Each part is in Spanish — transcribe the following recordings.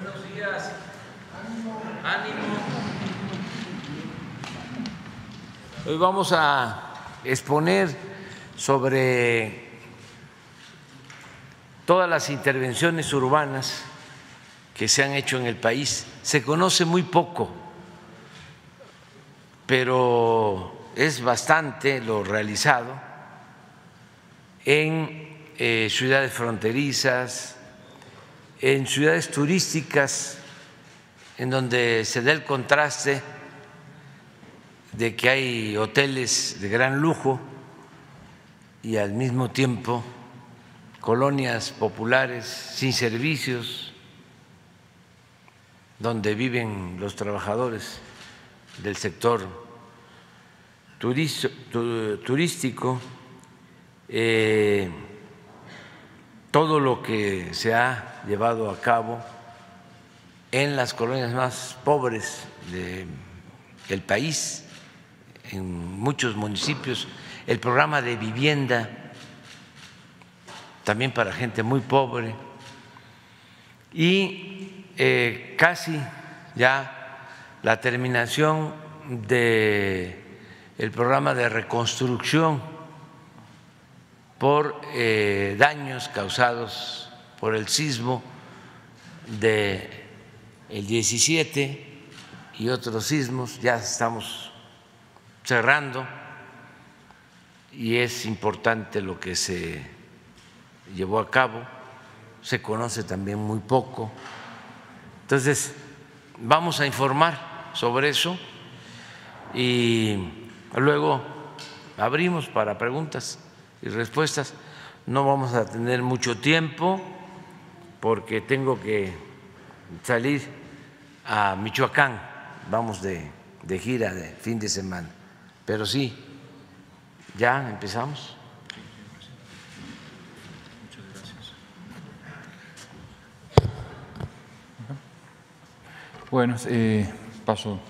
Buenos días. Ánimo. Hoy vamos a exponer sobre todas las intervenciones urbanas que se han hecho en el país. Se conoce muy poco, pero es bastante lo realizado en eh, ciudades fronterizas, en ciudades turísticas, en donde se da el contraste de que hay hoteles de gran lujo y al mismo tiempo colonias populares sin servicios, donde viven los trabajadores del sector turístico, eh, todo lo que se ha llevado a cabo en las colonias más pobres del país, en muchos municipios, el programa de vivienda también para gente muy pobre y eh, casi ya la terminación de el programa de reconstrucción por eh, daños causados por el sismo de el 17 y otros sismos, ya estamos cerrando y es importante lo que se llevó a cabo, se conoce también muy poco. Entonces, vamos a informar sobre eso y Luego abrimos para preguntas y respuestas. No vamos a tener mucho tiempo porque tengo que salir a Michoacán. Vamos de, gira de fin de semana. Pero sí, ya empezamos. Muchas gracias. Bueno, eh, paso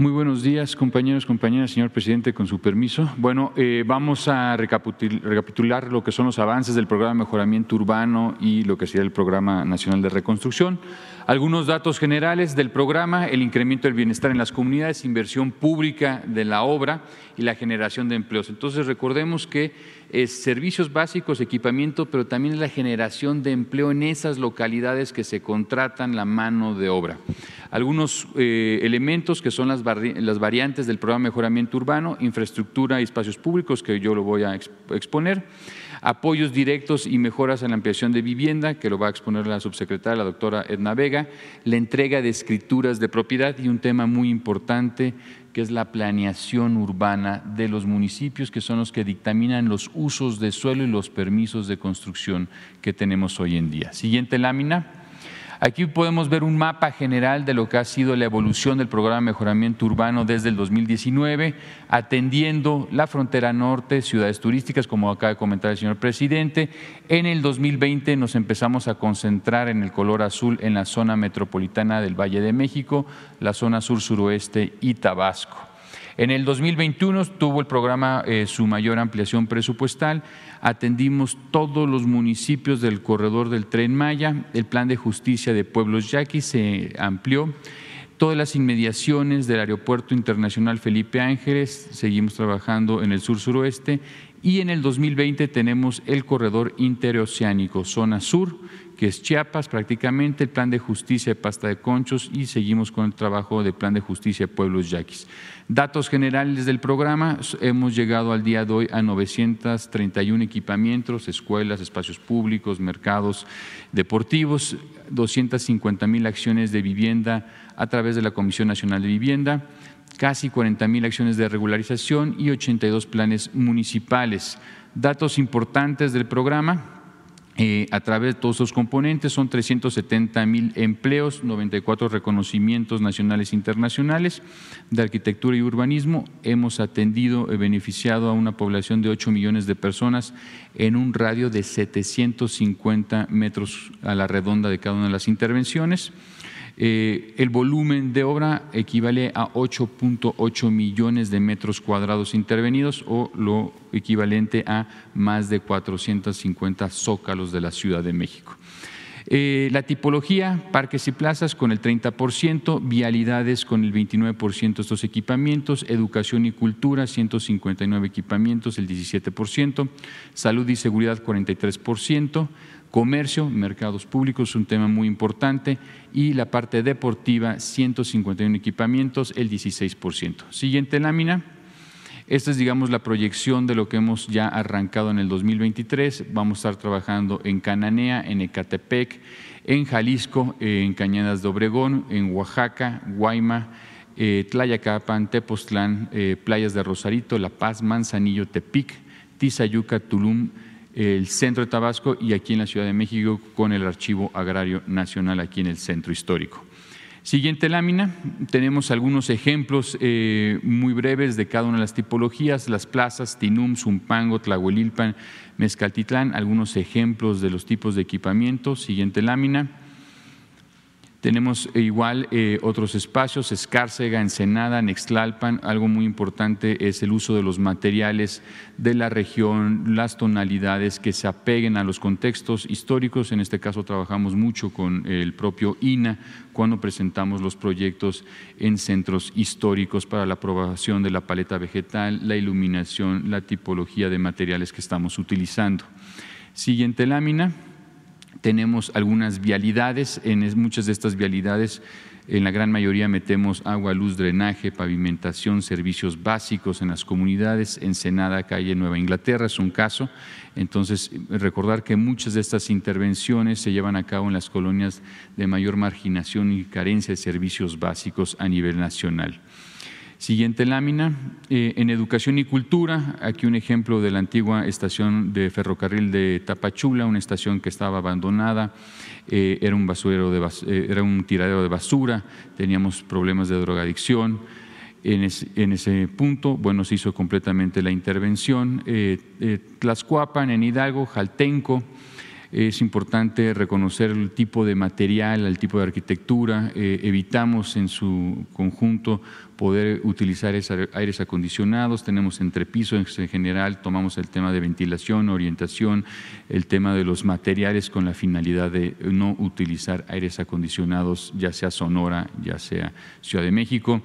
Muy buenos días, compañeros, compañeras, señor presidente, con su permiso. Bueno, eh, vamos a recapitular lo que son los avances del programa de mejoramiento urbano y lo que sería el programa nacional de reconstrucción. Algunos datos generales del programa, el incremento del bienestar en las comunidades, inversión pública de la obra y la generación de empleos. Entonces, recordemos que es servicios básicos, equipamiento, pero también la generación de empleo en esas localidades que se contratan la mano de obra. Algunos eh, elementos que son las, las, variantes del programa de mejoramiento urbano, infraestructura y espacios públicos, que yo lo voy a exponer, apoyos directos y mejoras en la ampliación de vivienda, que lo va a exponer la subsecretaria, la doctora Edna Vega, la entrega de escrituras de propiedad y un tema muy importante que es la planeación urbana de los municipios, que son los que dictaminan los usos de suelo y los permisos de construcción que tenemos hoy en día. Siguiente lámina. Aquí podemos ver un mapa general de lo que ha sido la evolución del programa de mejoramiento urbano desde el 2019, atendiendo la frontera norte, ciudades turísticas, como acaba de comentar el señor presidente. En el 2020 nos empezamos a concentrar en el color azul en la zona metropolitana del Valle de México, la zona sur-suroeste y Tabasco. En el 2021 tuvo el programa eh, su mayor ampliación presupuestal. Atendimos todos los municipios del corredor del tren Maya, el plan de justicia de Pueblos Yaquis se amplió, todas las inmediaciones del Aeropuerto Internacional Felipe Ángeles, seguimos trabajando en el sur-suroeste y en el 2020 tenemos el corredor interoceánico, zona sur, que es Chiapas prácticamente, el plan de justicia de Pasta de Conchos y seguimos con el trabajo del plan de justicia de Pueblos Yaquis. Datos generales del programa, hemos llegado al día de hoy a 931 equipamientos, escuelas, espacios públicos, mercados deportivos, 250 mil acciones de vivienda a través de la Comisión Nacional de Vivienda, casi 40 mil acciones de regularización y 82 planes municipales. Datos importantes del programa, eh, a través de todos los componentes. Son 370 mil empleos, 94 reconocimientos nacionales e internacionales de arquitectura y urbanismo. Hemos atendido y beneficiado a una población de 8 millones de personas en un radio de 750 metros a la redonda de cada una de las intervenciones. Eh, el volumen de obra equivale a 8.8 millones de metros cuadrados intervenidos o lo equivalente a más de 450 zócalos de la Ciudad de México. Eh, la tipología, parques y plazas con el 30%, vialidades con el 29% de estos equipamientos, educación y cultura, 159 equipamientos, el 17%, salud y seguridad, 43%, comercio, mercados públicos, un tema muy importante, y la parte deportiva, 151 equipamientos, el 16%. Siguiente lámina. Esta es, digamos, la proyección de lo que hemos ya arrancado en el 2023. Vamos a estar trabajando en Cananea, en Ecatepec, en Jalisco, en Cañadas de Obregón, en Oaxaca, Guayma, eh, Tlayacapan, Tepoztlán, eh, Playas de Rosarito, La Paz, Manzanillo, Tepic, Tizayuca, Tulum, el centro de Tabasco y aquí en la Ciudad de México con el Archivo Agrario Nacional aquí en el centro histórico. Siguiente lámina, tenemos algunos ejemplos eh, muy breves de cada una de las tipologías, las plazas, Tinum, Zumpango, Tlahuelilpan, Mezcaltitlán, algunos ejemplos de los tipos de equipamiento. Siguiente lámina. Tenemos eh, igual eh, otros espacios, Escárcega, Ensenada, Nextlalpan. Algo muy importante es el uso de los materiales de la región, las tonalidades que se apeguen a los contextos históricos. En este caso trabajamos mucho con el propio INA cuando presentamos los proyectos en centros históricos para la aprobación de la paleta vegetal, la iluminación, la tipología de materiales que estamos utilizando. Siguiente lámina tenemos algunas vialidades, en muchas de estas vialidades, en la gran mayoría metemos agua, luz, drenaje, pavimentación, servicios básicos en las comunidades. Ensenada, calle Nueva Inglaterra es un caso. Entonces, recordar que muchas de estas intervenciones se llevan a cabo en las colonias de mayor marginación y carencia de servicios básicos a nivel nacional. Siguiente lámina, eh, en educación y cultura, aquí un ejemplo de la antigua estación de ferrocarril de Tapachula, una estación que estaba abandonada, eh, era, un basurero de, eh, era un tiradero de basura, teníamos problemas de drogadicción. En, en ese punto, bueno, se hizo completamente la intervención. Tlaxcuapan, en Hidalgo, Jaltenco, es importante reconocer el tipo de material, el tipo de arquitectura. evitamos en su conjunto poder utilizar aires acondicionados, tenemos entrepisos en general, tomamos el tema de ventilación, orientación, el tema de los materiales con la finalidad de no utilizar aires acondicionados, ya sea Sonora, ya sea Ciudad de México.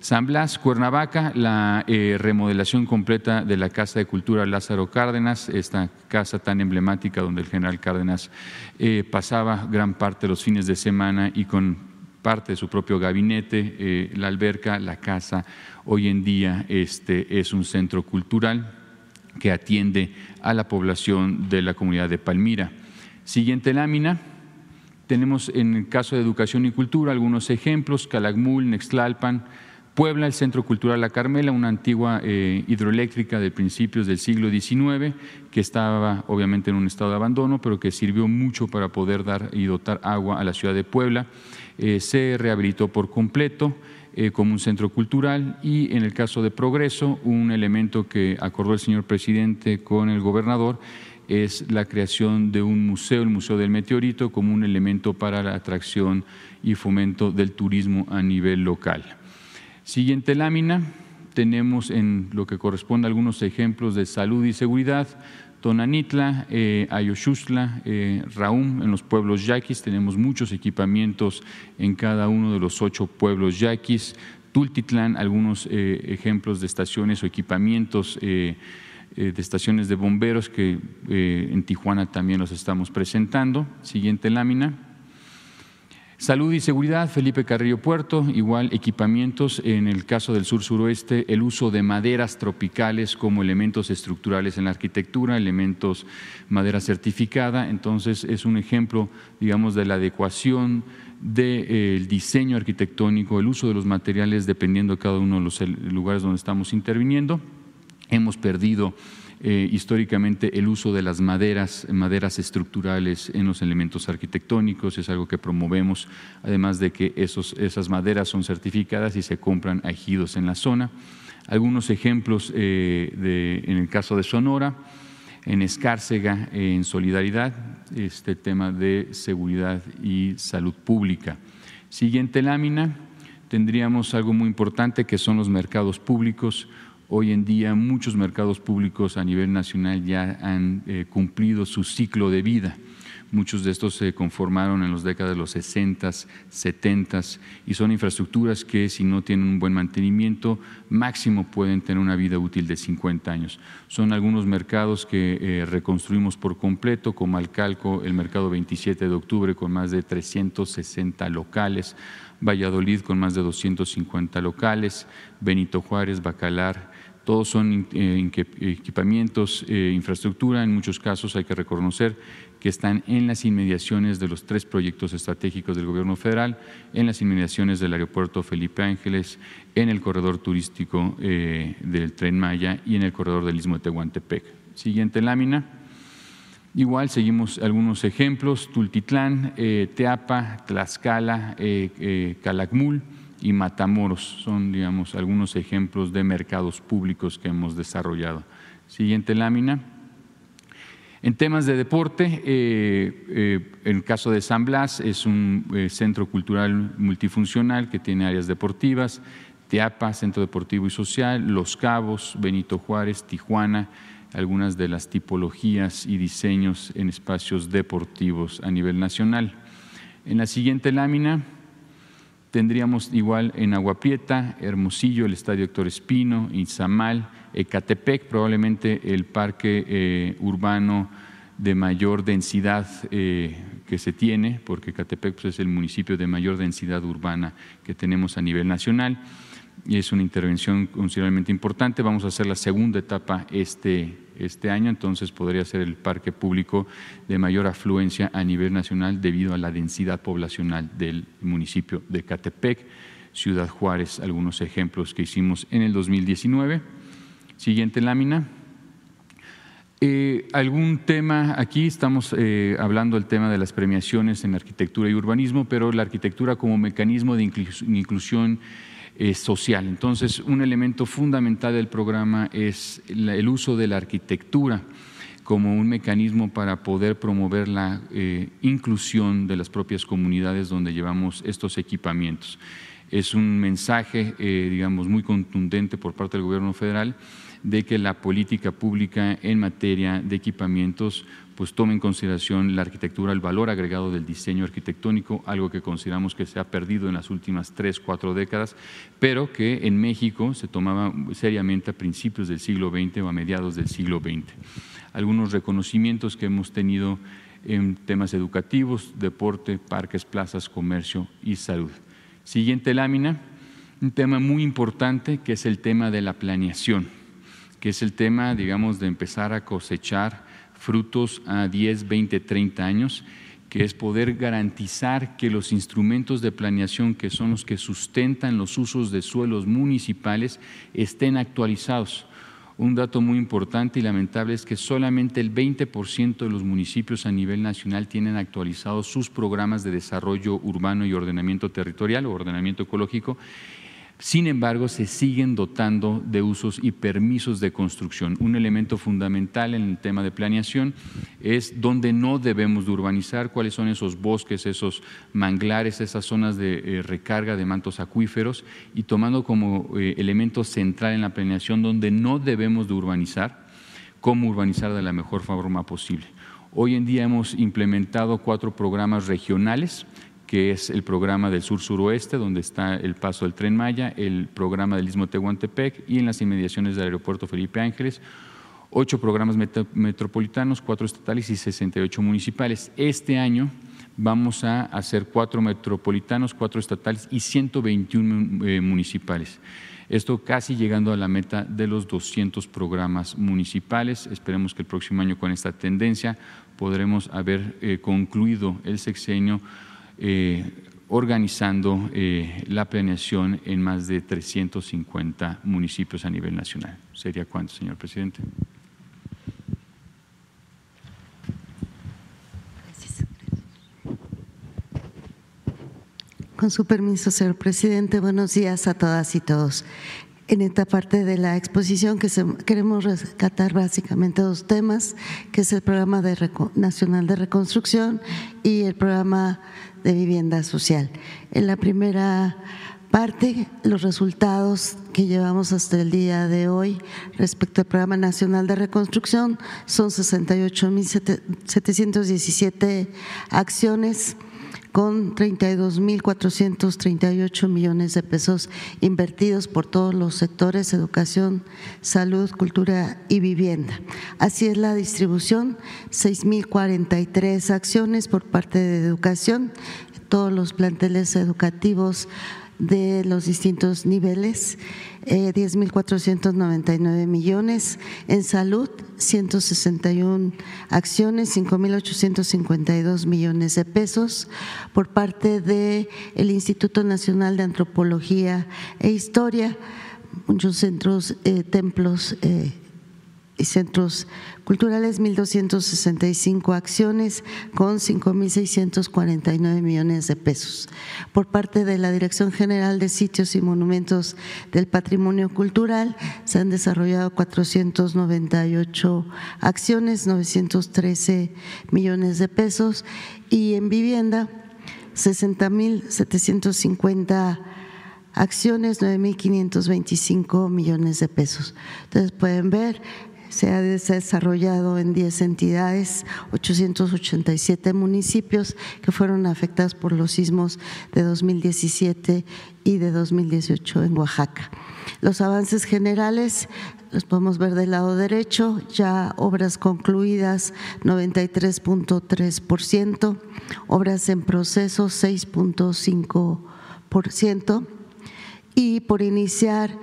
San Blas, Cuernavaca, la eh, remodelación completa de la Casa de Cultura Lázaro Cárdenas, esta casa tan emblemática donde el general Cárdenas eh, pasaba gran parte de los fines de semana y con parte de su propio gabinete, eh, la alberca, la casa. Hoy en día este es un centro cultural que atiende a la población de la comunidad de Palmira. Siguiente lámina. Tenemos en el caso de educación y cultura algunos ejemplos, Calakmul, Nextlalpan, Puebla, el Centro Cultural La Carmela, una antigua eh, hidroeléctrica de principios del siglo XIX, que estaba obviamente en un estado de abandono, pero que sirvió mucho para poder dar y dotar agua a la ciudad de Puebla. Eh, se rehabilitó por completo eh, como un centro cultural y en el caso de Progreso, un elemento que acordó el señor presidente con el gobernador es la creación de un museo, el Museo del Meteorito, como un elemento para la atracción y fomento del turismo a nivel local. Siguiente lámina, tenemos en lo que corresponde algunos ejemplos de salud y seguridad. Tonanitla, eh, Ayoshusla, eh, Raúm, en los pueblos yaquis, tenemos muchos equipamientos en cada uno de los ocho pueblos yaquis. Tultitlán, algunos eh, ejemplos de estaciones o equipamientos de estaciones de bomberos que en Tijuana también los estamos presentando. Siguiente lámina. Salud y seguridad, Felipe Carrillo Puerto, igual equipamientos en el caso del sur suroeste, el uso de maderas tropicales como elementos estructurales en la arquitectura, elementos madera certificada, entonces es un ejemplo, digamos, de la adecuación del diseño arquitectónico, el uso de los materiales dependiendo de cada uno de los lugares donde estamos interviniendo. Hemos perdido eh, históricamente el uso de las maderas, maderas estructurales en los elementos arquitectónicos, es algo que promovemos, además de que esas maderas son certificadas y se compran ejidos en la zona. Algunos ejemplos eh, en el caso de Sonora, en Escárcega, en Solidaridad, este tema de seguridad y salud pública. Siguiente lámina, tendríamos algo muy importante que son los mercados públicos. Hoy en día muchos mercados públicos a nivel nacional ya han eh, cumplido su ciclo de vida. Muchos de estos se conformaron en las décadas de los 60, 70 y son infraestructuras que si no tienen un buen mantenimiento máximo pueden tener una vida útil de 50 años. Son algunos mercados que eh, reconstruimos por completo, como Alcalco, el mercado 27 de octubre con más de 360 locales, Valladolid con más de 250 locales, Benito Juárez, Bacalar, todos son eh, equipamientos, eh, infraestructura, en muchos casos hay que reconocer que están en las inmediaciones de los tres proyectos estratégicos del Gobierno federal, en las inmediaciones del aeropuerto Felipe Ángeles, en el corredor turístico eh, del Tren Maya y en el corredor del Istmo de Tehuantepec. Siguiente lámina. Igual seguimos algunos ejemplos, Tultitlán, eh, Teapa, Tlaxcala, eh, Calakmul y Matamoros. Son, digamos, algunos ejemplos de mercados públicos que hemos desarrollado. Siguiente lámina. En temas de deporte, eh, eh, en el caso de San Blas, es un eh, centro cultural multifuncional que tiene áreas deportivas, Teapa, Centro Deportivo y Social, Los Cabos, Benito Juárez, Tijuana, algunas de las tipologías y diseños en espacios deportivos a nivel nacional. En la siguiente lámina tendríamos igual en Agua Prieta, Hermosillo, el Estadio Héctor Espino, Izamal, Ecatepec, probablemente el parque eh, urbano de mayor densidad eh, que se tiene, porque Ecatepec pues, es el municipio de mayor densidad urbana que tenemos a nivel nacional y es una intervención considerablemente importante. Vamos a hacer la segunda etapa este, este año, entonces podría ser el parque público de mayor afluencia a nivel nacional debido a la densidad poblacional del municipio de Ecatepec, Ciudad Juárez, algunos ejemplos que hicimos en el 2019. Siguiente lámina. Eh, ¿Algún tema? Aquí estamos eh, hablando del tema de las premiaciones en arquitectura y urbanismo, pero la arquitectura como mecanismo de inclusión eh, social. Entonces, un elemento fundamental del programa es el uso de la arquitectura como un mecanismo para poder promover la inclusión de las propias comunidades donde llevamos estos equipamientos. Es un mensaje, digamos, muy contundente por parte del Gobierno federal de que la política pública en materia de equipamientos pues tome en consideración la arquitectura, el valor agregado del diseño arquitectónico, algo que consideramos que se ha perdido en las últimas tres, cuatro décadas, pero que en México se tomaba seriamente a principios del siglo XX o a mediados del siglo XX. Algunos reconocimientos que hemos tenido en temas educativos, deporte, parques, plazas, comercio y salud. Siguiente lámina, un tema muy importante que es el tema de la planeación que es el tema, digamos, de empezar a cosechar frutos a 10, 20, 30 años, que es poder garantizar que los instrumentos de planeación, que son los que sustentan los usos de suelos municipales, estén actualizados. Un dato muy importante y lamentable es que solamente el 20% de los municipios a nivel nacional tienen actualizados sus programas de desarrollo urbano y ordenamiento territorial o ordenamiento ecológico sin embargo, se siguen dotando de usos y permisos de construcción. Un elemento fundamental en el tema de planeación es dónde no debemos de urbanizar, cuáles son esos bosques, esos manglares, esas zonas de eh, recarga de mantos acuíferos y tomando como eh, elemento central en la planeación donde no debemos de urbanizar, cómo urbanizar de la mejor forma posible. Hoy en día hemos implementado cuatro programas regionales que es el programa del sur-suroeste, donde está el paso del Tren Maya, el programa del Istmo Tehuantepec y en las inmediaciones del aeropuerto Felipe Ángeles, ocho programas metropolitanos, cuatro estatales y 68 municipales. Este año vamos a hacer cuatro metropolitanos, cuatro estatales y 121 eh, municipales. Esto casi llegando a la meta de los 200 programas municipales. Esperemos que el próximo año con esta tendencia podremos haber eh, concluido el sexenio organizando eh, la planeación en más de 350 municipios a nivel nacional. ¿Sería cuánto, señor presidente? Con su permiso, señor presidente, buenos días a todas y todos. en esta parte de la exposición que queremos rescatar básicamente dos temas, que es el programa nacional de reconstrucción y el programa de vivienda social. En la primera parte, los resultados que llevamos hasta el día de hoy respecto al programa nacional de reconstrucción son 68.717 acciones con 32.438 millones de pesos invertidos por todos los sectores, educación, salud, cultura y vivienda. Así es la distribución, 6.043 acciones por parte de educación, todos los planteles educativos de los distintos niveles, eh, 10.499 millones, en salud 161 acciones, 5.852 millones de pesos por parte del el Instituto Nacional de Antropología e Historia, muchos centros, eh, templos eh, y centros culturales, 1.265 acciones con 5.649 millones de pesos. Por parte de la Dirección General de Sitios y Monumentos del Patrimonio Cultural se han desarrollado 498 acciones, 913 millones de pesos y en vivienda 60.750 acciones, 9.525 millones de pesos. Entonces pueden ver se ha desarrollado en 10 entidades, 887 municipios que fueron afectados por los sismos de 2017 y de 2018 en Oaxaca. Los avances generales los podemos ver del lado derecho, ya obras concluidas 93.3%, obras en proceso 6.5% y por iniciar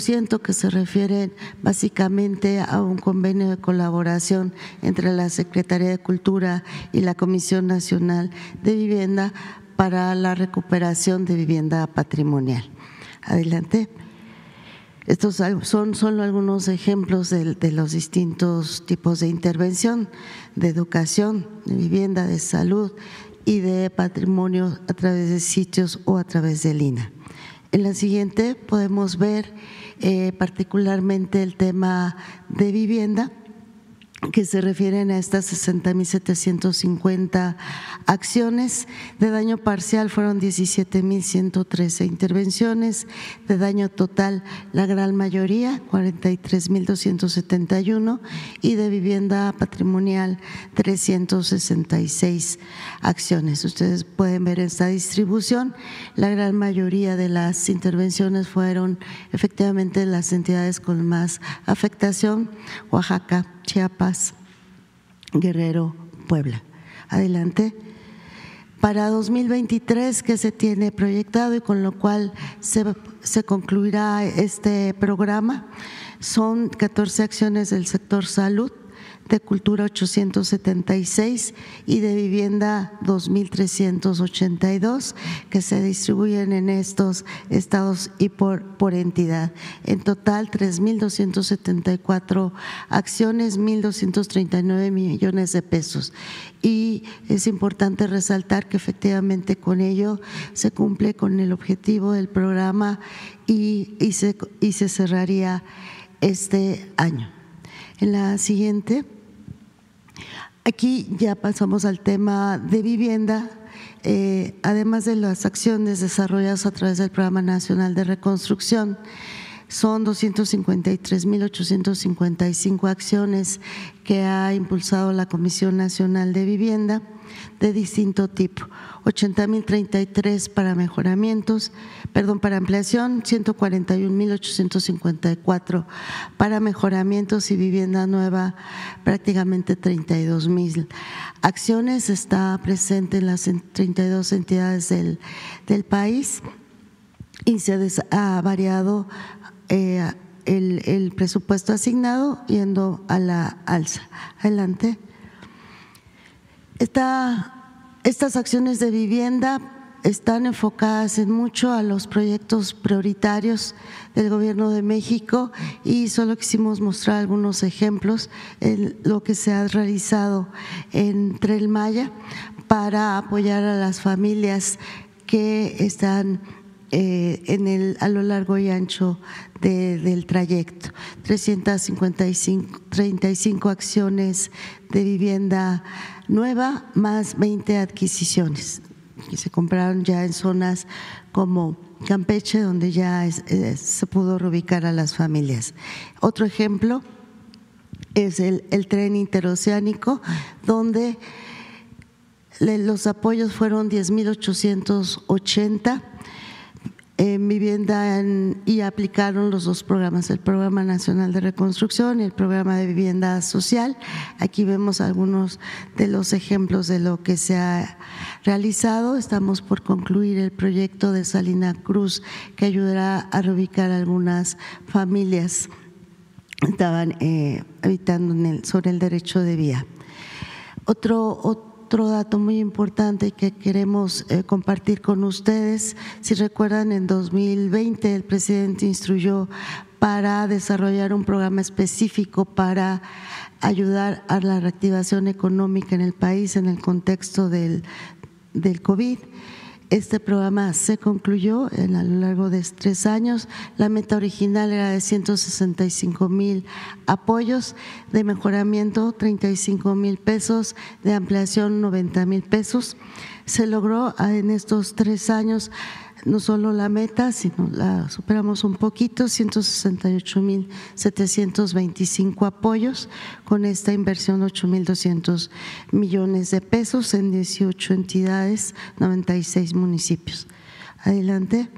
ciento que se refieren básicamente a un convenio de colaboración entre la Secretaría de Cultura y la Comisión Nacional de Vivienda para la recuperación de vivienda patrimonial. Adelante. Estos son solo algunos ejemplos de, de, los distintos tipos de intervención, de educación, de vivienda, de salud y de patrimonio a través de sitios o a través del INA. En la siguiente podemos ver eh, particularmente el tema de vivienda que se refieren a estas 60.750 acciones. De daño parcial fueron 17.113 intervenciones, de daño total la gran mayoría, 43.271, y de vivienda patrimonial 366 acciones. Ustedes pueden ver esta distribución. La gran mayoría de las intervenciones fueron efectivamente las entidades con más afectación, Oaxaca, Chiapas, Guerrero, Puebla. Adelante. Para 2023 que se tiene proyectado y con lo cual se, se concluirá este programa, son 14 acciones del sector salud, de cultura 876 y de vivienda 2382 que se distribuyen en estos estados y por, por entidad. En total 3.274 acciones, 1.239 millones de pesos. Y es importante resaltar que efectivamente con ello se cumple con el objetivo del programa y, y, se, y se cerraría este año. En la siguiente, aquí ya pasamos al tema de vivienda. Eh, además de las acciones desarrolladas a través del Programa Nacional de Reconstrucción, son 253.855 acciones que ha impulsado la Comisión Nacional de Vivienda de distinto tipo. 80.033 para mejoramientos, perdón, para ampliación, 141.854 para mejoramientos y vivienda nueva, prácticamente 32.000 acciones. Está presente en las 32 entidades del, del país y se ha variado eh, el, el presupuesto asignado yendo a la alza. Adelante. Esta estas acciones de vivienda están enfocadas en mucho a los proyectos prioritarios del Gobierno de México y solo quisimos mostrar algunos ejemplos en lo que se ha realizado en Tren Maya para apoyar a las familias que están en el, a lo largo y ancho del trayecto. 355 35 acciones de vivienda nueva más 20 adquisiciones que se compraron ya en zonas como Campeche, donde ya se pudo reubicar a las familias. Otro ejemplo es el tren interoceánico, donde los apoyos fueron 10.880 en vivienda y aplicaron los dos programas, el Programa Nacional de Reconstrucción y el Programa de Vivienda Social. Aquí vemos algunos de los ejemplos de lo que se ha realizado. Estamos por concluir el proyecto de Salina Cruz que ayudará a reubicar algunas familias que estaban eh, habitando sobre el derecho de vía. Otro, otro otro dato muy importante que queremos eh, compartir con ustedes, si recuerdan, en 2020 el presidente instruyó para desarrollar un programa específico para ayudar a la reactivación económica en el país en el contexto del, del COVID. Este programa se concluyó en, a lo largo de tres años. La meta original era de 165 mil apoyos, de mejoramiento 35 mil pesos, de ampliación 90 mil pesos. Se logró en estos tres años no solo la meta, sino la superamos un poquito, 168.725 apoyos, con esta inversión 8.200 millones de pesos en 18 entidades, 96 municipios. Adelante.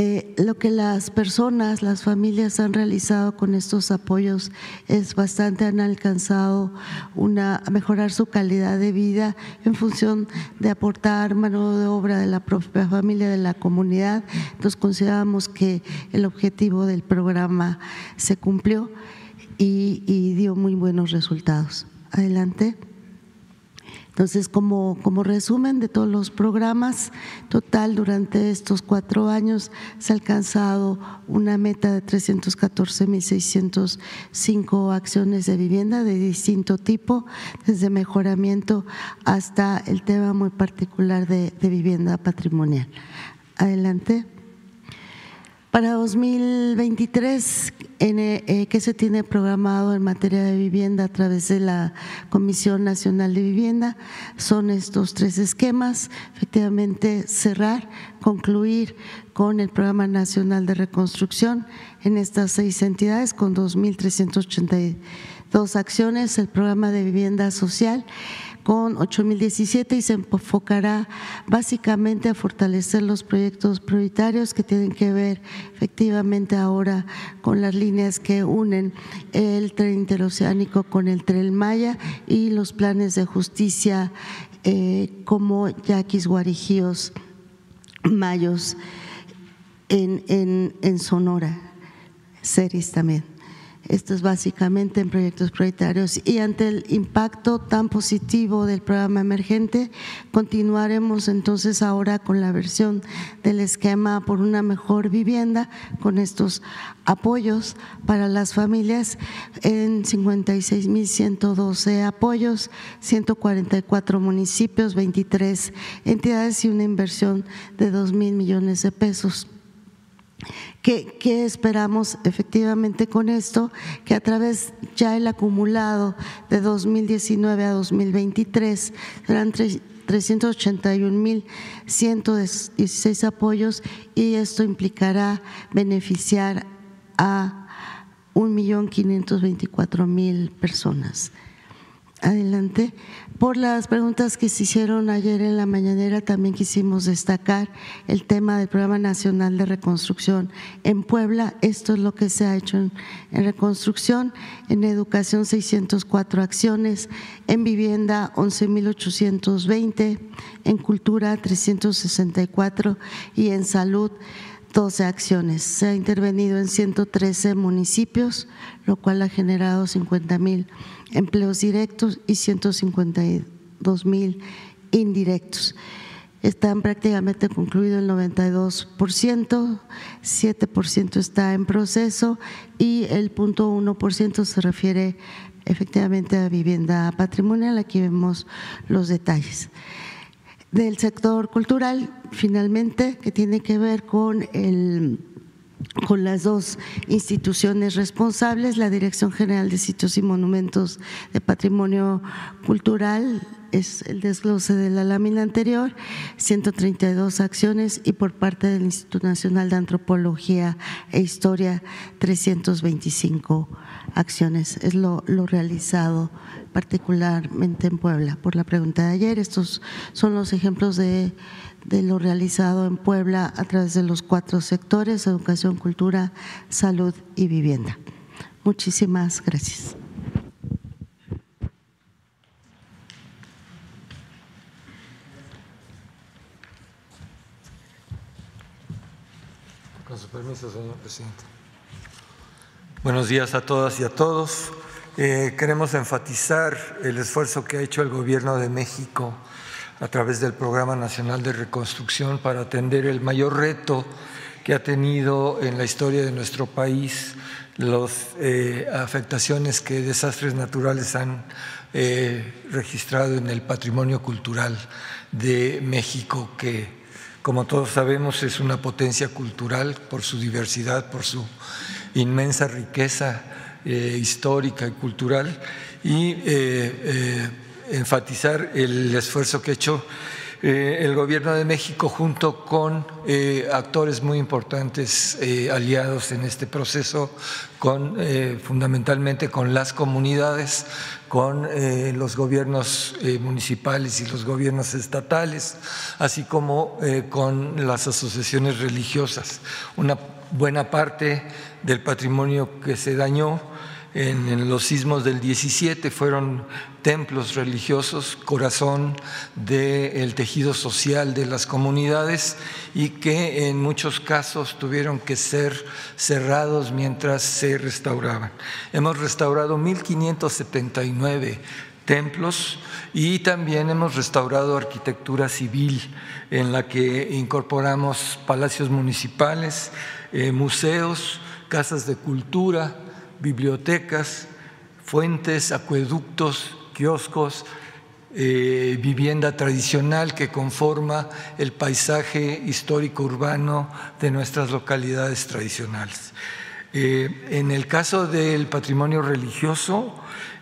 Eh, lo que las personas, las familias han realizado con estos apoyos es bastante, han alcanzado una, mejorar su calidad de vida en función de aportar mano de obra de la propia familia, de la comunidad. Entonces consideramos que el objetivo del programa se cumplió y dio muy buenos resultados. Adelante. Entonces, como, como resumen de todos los programas, total durante estos cuatro años se ha alcanzado una meta de 314.605 acciones de vivienda de distinto tipo, desde mejoramiento hasta el tema muy particular de, de vivienda patrimonial. Adelante. Para 2023, eh, eh, ¿qué se tiene programado en materia de vivienda a través de la Comisión Nacional de Vivienda? Son estos tres esquemas. Efectivamente, cerrar, concluir con el Programa Nacional de Reconstrucción en estas seis entidades con 2.382 acciones, el Programa de Vivienda Social con 8017 y se enfocará básicamente a fortalecer los proyectos prioritarios que tienen que ver efectivamente ahora con las líneas que unen el tren interoceánico con el tren Maya y los planes de justicia eh, como Yaquis, Guarijíos, Mayos en, en, en Sonora, Ceris también. Esto es básicamente en proyectos prioritarios. Y ante el impacto tan positivo del programa emergente, continuaremos entonces ahora con la versión del esquema por una mejor vivienda, con estos apoyos para las familias en 56.112 apoyos, 144 municipios, 23 entidades y una inversión de 2 mil millones de pesos. ¿Qué, esperamos efectivamente con esto? Que a través ya el acumulado de 2019 a 2023 serán 381.116 apoyos y esto implicará beneficiar a 1.524.000 personas. Adelante. Por las preguntas que se hicieron ayer en la mañanera, también quisimos destacar el tema del Programa Nacional de Reconstrucción en Puebla. Esto es lo que se ha hecho en, reconstrucción, en educación 604 acciones, en vivienda 11.820, en cultura 364 y en salud 12 acciones. Se ha intervenido en 113 municipios, lo cual ha generado 50 mil empleos directos y 152 mil indirectos. Están prácticamente concluido el 92%, 7% está en proceso y el 0.1% se refiere efectivamente a vivienda patrimonial. Aquí vemos los detalles. Del sector cultural, finalmente, que tiene que ver con el con las dos instituciones responsables, la Dirección General de Sitios y Monumentos de Patrimonio Cultural, es el desglose de la lámina anterior, 132 acciones y por parte del Instituto Nacional de Antropología e Historia, 325 acciones. Es lo, lo realizado particularmente en Puebla. Por la pregunta de ayer, estos son los ejemplos de lo realizado en Puebla a través de los cuatro sectores, educación, cultura, salud y vivienda. Muchísimas gracias. Con su permiso, señor presidente. Buenos días a todas y a todos. Eh, queremos enfatizar el esfuerzo que ha hecho el Gobierno de México a través del Programa Nacional de Reconstrucción para atender el mayor reto que ha tenido en la historia de nuestro país las eh, afectaciones que desastres naturales han eh, registrado en el patrimonio cultural de México, que como todos sabemos es una potencia cultural por su diversidad, por su inmensa riqueza eh, histórica y cultural. Y enfatizar el esfuerzo que ha hecho eh, el Gobierno de México junto con eh, actores muy importantes eh, aliados en este proceso, con, fundamentalmente con las comunidades, con los gobiernos municipales y los gobiernos estatales, así como con las asociaciones religiosas. Una buena parte del patrimonio que se dañó en, los sismos del 17 fueron templos religiosos, corazón del tejido social de las comunidades y que en muchos casos tuvieron que ser cerrados mientras se restauraban. Hemos restaurado 1579 templos y también hemos restaurado arquitectura civil en la que incorporamos palacios municipales, eh, museos, casas de cultura, bibliotecas, fuentes, acueductos, kioscos, eh, vivienda tradicional que conforma el paisaje histórico urbano de nuestras localidades tradicionales. Eh, en el caso del patrimonio religioso,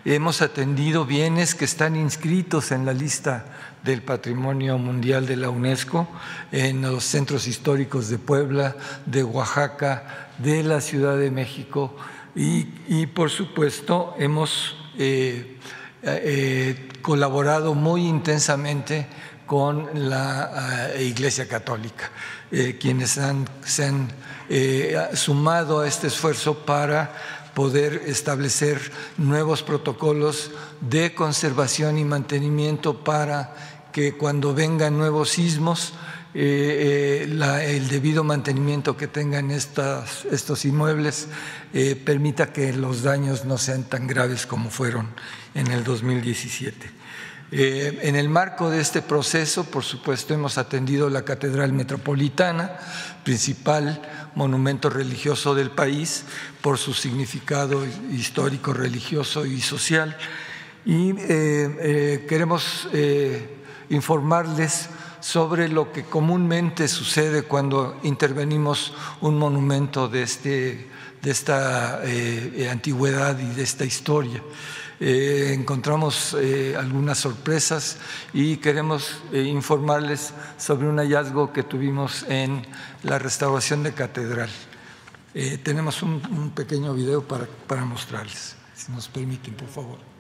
hemos atendido bienes que están inscritos en la lista del Patrimonio Mundial de la UNESCO, en los centros históricos de Puebla, de Oaxaca, de la Ciudad de México, y, por supuesto hemos eh, eh, colaborado muy intensamente con la eh, Iglesia Católica, quienes han, se han sumado a este esfuerzo para poder establecer nuevos protocolos de conservación y mantenimiento para que cuando vengan nuevos sismos eh, eh, el debido mantenimiento que tengan estas, estos inmuebles eh, permita que los daños no sean tan graves como fueron en el 2017. en el marco de este proceso, por supuesto, hemos atendido la Catedral Metropolitana, principal monumento religioso del país, por su significado histórico, religioso y social. Y queremos informarles sobre lo que comúnmente sucede cuando intervenimos un monumento de, este, de esta eh, antigüedad y de esta historia. Eh, encontramos eh, algunas sorpresas y queremos informarles sobre un hallazgo que tuvimos en la restauración de catedral. tenemos un, un, pequeño video para, para mostrarles, si nos permiten, por favor.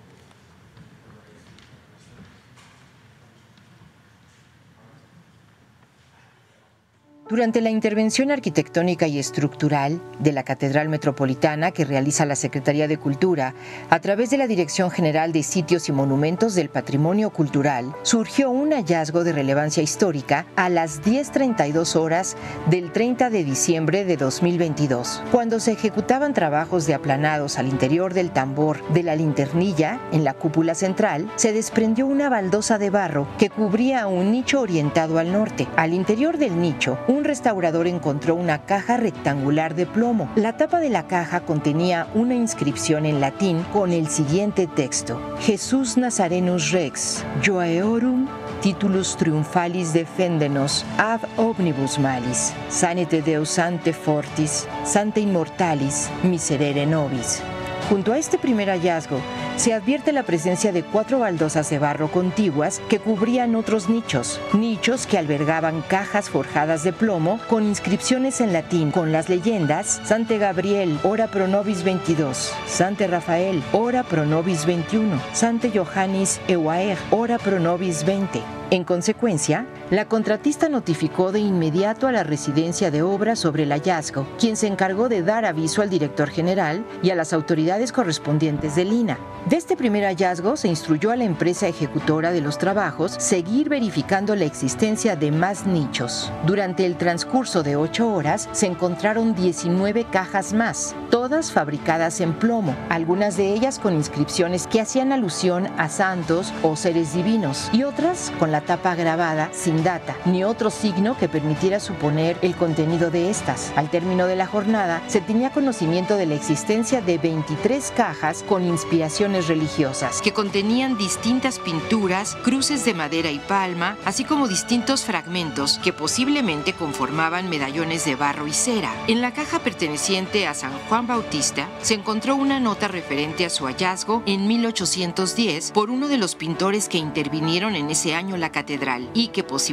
Durante la intervención arquitectónica y estructural de la Catedral Metropolitana que realiza la Secretaría de Cultura a través de la Dirección General de Sitios y Monumentos del Patrimonio Cultural, surgió un hallazgo de relevancia histórica a las 10.32 horas del 30 de diciembre de 2022, cuando se ejecutaban trabajos de aplanados al interior del tambor de la linternilla en la cúpula central, se desprendió una baldosa de barro que cubría un nicho orientado al norte. Al interior del nicho, un restaurador encontró una caja rectangular de plomo. La tapa de la caja contenía una inscripción en latín con el siguiente texto: Jesús Nazarenus Rex, Joaeorum titulus triumphalis defendenos ab omnibus malis, sanite Deus ante fortis, sante immortalis, miserere nobis. Junto a este primer hallazgo, se advierte la presencia de cuatro baldosas de barro contiguas que cubrían otros nichos, nichos que albergaban cajas forjadas de plomo con inscripciones en latín con las leyendas Sante Gabriel, ora pro nobis 22, Sante Rafael, ora pro nobis 21, Sante Johannes Ewaer, ora pro nobis 20. En consecuencia, la contratista notificó de inmediato a la residencia de obra sobre el hallazgo, quien se encargó de dar aviso al director general y a las autoridades correspondientes de Lina. De este primer hallazgo se instruyó a la empresa ejecutora de los trabajos seguir verificando la existencia de más nichos. Durante el transcurso de ocho horas se encontraron 19 cajas más, todas fabricadas en plomo, algunas de ellas con inscripciones que hacían alusión a santos o seres divinos y otras con la tapa grabada sin data ni otro signo que permitiera suponer el contenido de estas. Al término de la jornada se tenía conocimiento de la existencia de 23 cajas con inspiraciones religiosas que contenían distintas pinturas, cruces de madera y palma, así como distintos fragmentos que posiblemente conformaban medallones de barro y cera. En la caja perteneciente a San Juan Bautista se encontró una nota referente a su hallazgo en 1810 por uno de los pintores que intervinieron en ese año la catedral y que posiblemente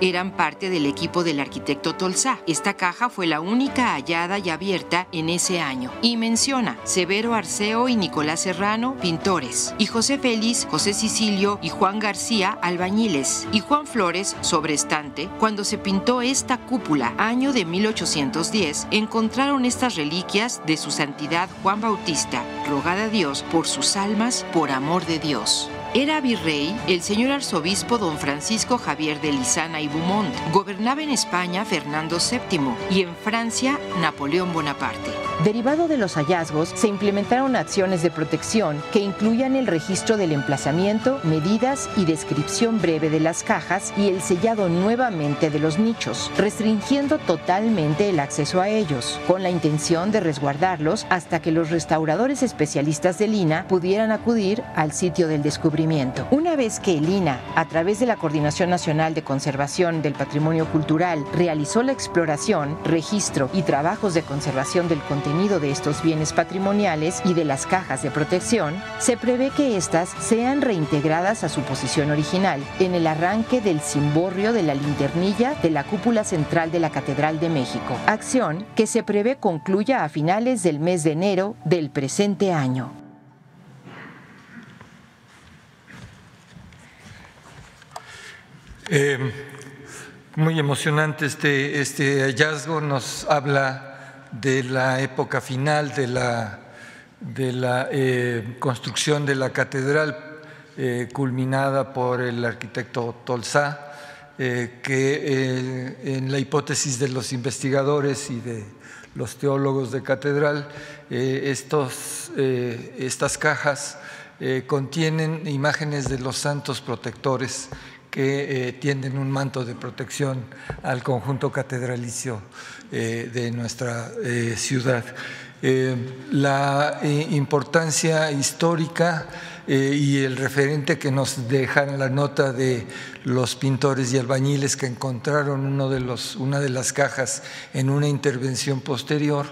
eran parte del equipo del arquitecto Tolsá. Esta caja fue la única hallada y abierta en ese año y menciona Severo Arceo y Nicolás Serrano pintores, y José Félix, José Sicilio y Juan García, albañiles, y Juan Flores, sobrestante, cuando se pintó esta cúpula, año de 1810, encontraron estas reliquias de su santidad Juan Bautista, rogada a Dios por sus almas, por amor de Dios. Era virrey el señor arzobispo don Francisco Javier de Lizana y Beaumont. Gobernaba en España Fernando VII y en Francia Napoleón Bonaparte. Derivado de los hallazgos, se implementaron acciones de protección que incluían el registro del emplazamiento, medidas y descripción breve de las cajas y el sellado nuevamente de los nichos, restringiendo totalmente el acceso a ellos, con la intención de resguardarlos hasta que los restauradores especialistas de Lina pudieran acudir al sitio del descubrimiento. Una vez que el INA, a través de la Coordinación Nacional de Conservación del Patrimonio Cultural, realizó la exploración, registro y trabajos de conservación del contenido de estos bienes patrimoniales y de las cajas de protección, se prevé que éstas sean reintegradas a su posición original en el arranque del cimborrio de la linternilla de la cúpula central de la Catedral de México, acción que se prevé concluya a finales del mes de enero del presente año. Eh, muy emocionante este, este hallazgo, nos habla de la época final de la, de la eh, construcción de la catedral eh, culminada por el arquitecto Tolsá, eh, que en la hipótesis de los investigadores y de los teólogos de catedral, estos, estas cajas contienen imágenes de los santos protectores que tienden un manto de protección al conjunto catedralicio de nuestra ciudad. la importancia histórica y el referente que nos deja la nota de los pintores y albañiles que encontraron una de las cajas en una intervención posterior,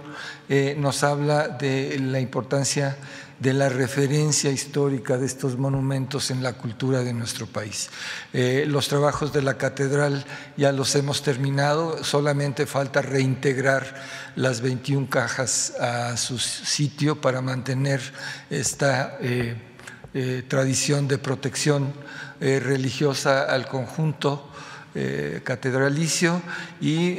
nos habla de la importancia de la referencia histórica de estos monumentos en la cultura de nuestro país. Eh, los trabajos de la catedral ya los hemos terminado, solamente falta reintegrar las 21 cajas a su sitio para mantener esta eh, eh, tradición de protección religiosa al conjunto catedralicio y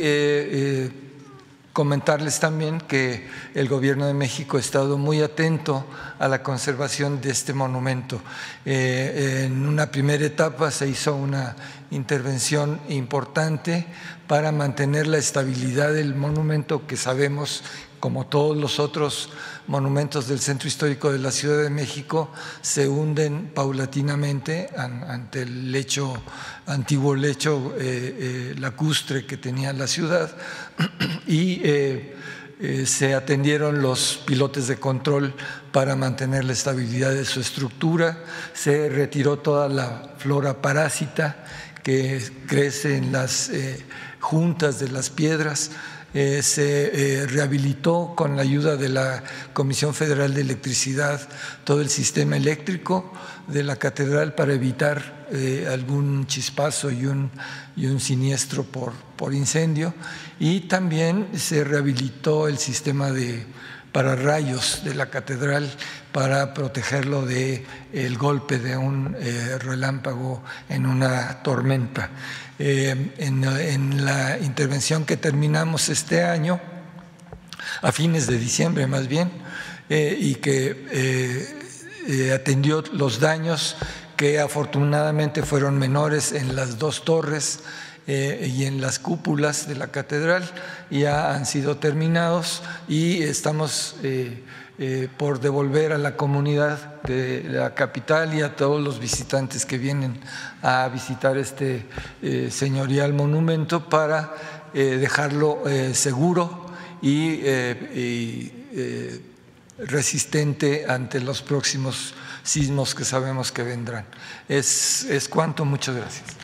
Comentarles también que el Gobierno de México ha estado muy atento a la conservación de este monumento. Eh, en una primera etapa se hizo una intervención importante para mantener la estabilidad del monumento que sabemos, como todos los otros monumentos del centro histórico de la Ciudad de México se hunden paulatinamente ante el lecho, antiguo lecho eh, eh, lacustre que tenía la ciudad. Y eh, se atendieron los pilotes de control para mantener la estabilidad de su estructura, se retiró toda la flora parásita que crece en las juntas de las piedras, eh, se rehabilitó con la ayuda de la Comisión Federal de Electricidad todo el sistema eléctrico de la catedral para evitar algún chispazo y un, y un siniestro por, por incendio y también se rehabilitó el sistema de pararrayos de la catedral para protegerlo de el golpe de un eh, relámpago en una tormenta. Eh, en, la intervención que terminamos este año, a fines de diciembre más bien, eh, y que atendió los daños que afortunadamente fueron menores en las dos torres eh, y en las cúpulas de la catedral ya han sido terminados y estamos eh, eh, por devolver a la comunidad de la capital y a todos los visitantes que vienen a visitar este señorial monumento para dejarlo seguro y, resistente ante los próximos sismos que sabemos que vendrán. Es cuanto, muchas gracias.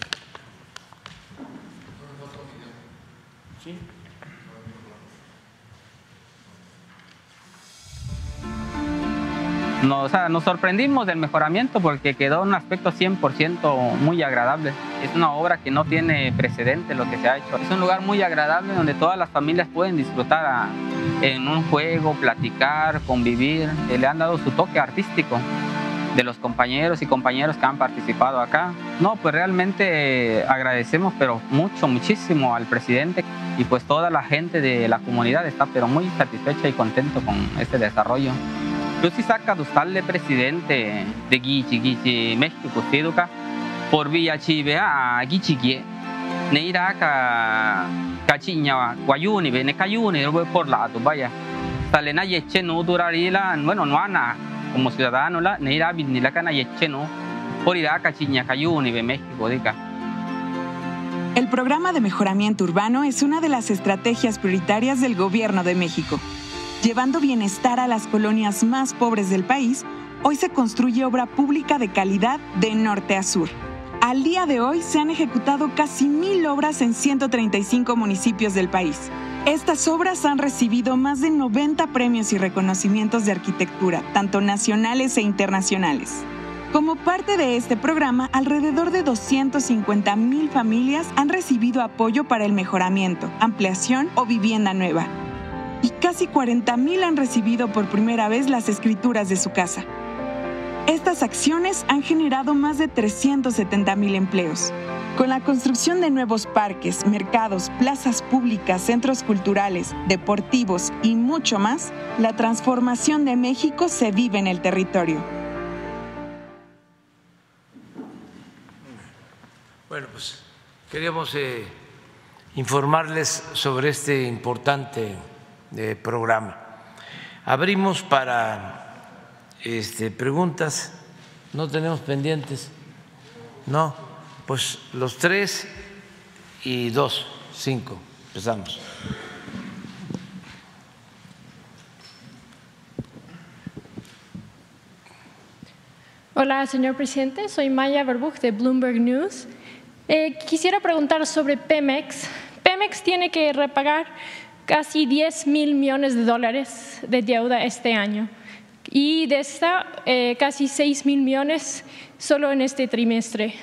Nos, nos sorprendimos del mejoramiento porque quedó un aspecto 100% muy agradable. Es una obra que no tiene precedente lo que se ha hecho. Es un lugar muy agradable donde todas las familias pueden disfrutar en un juego, platicar, convivir. Le han dado su toque artístico de los compañeros y compañeros que han participado acá. No, pues realmente agradecemos, pero mucho, muchísimo al presidente y pues toda la gente de la comunidad está pero muy satisfecha y contento con este desarrollo. Sí saca de presidente de Guichi, Guichi, México, Seduca, por vía chive a Guichi Gie. Neira ka cachiña guayuni, ne cayuni, por lado, vaya. Salena yeche no durarila, bueno, no ana, como ciudadano la, neira ni la cana yeche no, por ir a cachiña cayuni, México, dica. El programa de mejoramiento urbano es una de las estrategias prioritarias del Gobierno de México llevando bienestar a las colonias más pobres del país, hoy se construye obra pública de calidad de norte a sur. Al día de hoy se han ejecutado casi mil obras en 135 municipios del país. Estas obras han recibido más de 90 premios y reconocimientos de arquitectura, tanto nacionales e internacionales. Como parte de este programa, alrededor de 250 mil familias han recibido apoyo para el mejoramiento, ampliación o vivienda nueva, y casi 40.000 han recibido por primera vez las escrituras de su casa. Estas acciones han generado más de 370.000 empleos. Con la construcción de nuevos parques, mercados, plazas públicas, centros culturales, deportivos y mucho más, la transformación de México se vive en el territorio. Bueno, pues queríamos eh, informarles sobre este importante programa. Abrimos para este, preguntas. No tenemos pendientes. No, pues los tres y dos, cinco. Empezamos. Hola, señor presidente. Soy Maya Verbuch de Bloomberg News. Eh, quisiera preguntar sobre Pemex. Pemex tiene que repagar casi 10 mil millones de dólares de deuda este año y de esta eh, casi 6 mil millones solo en este trimestre.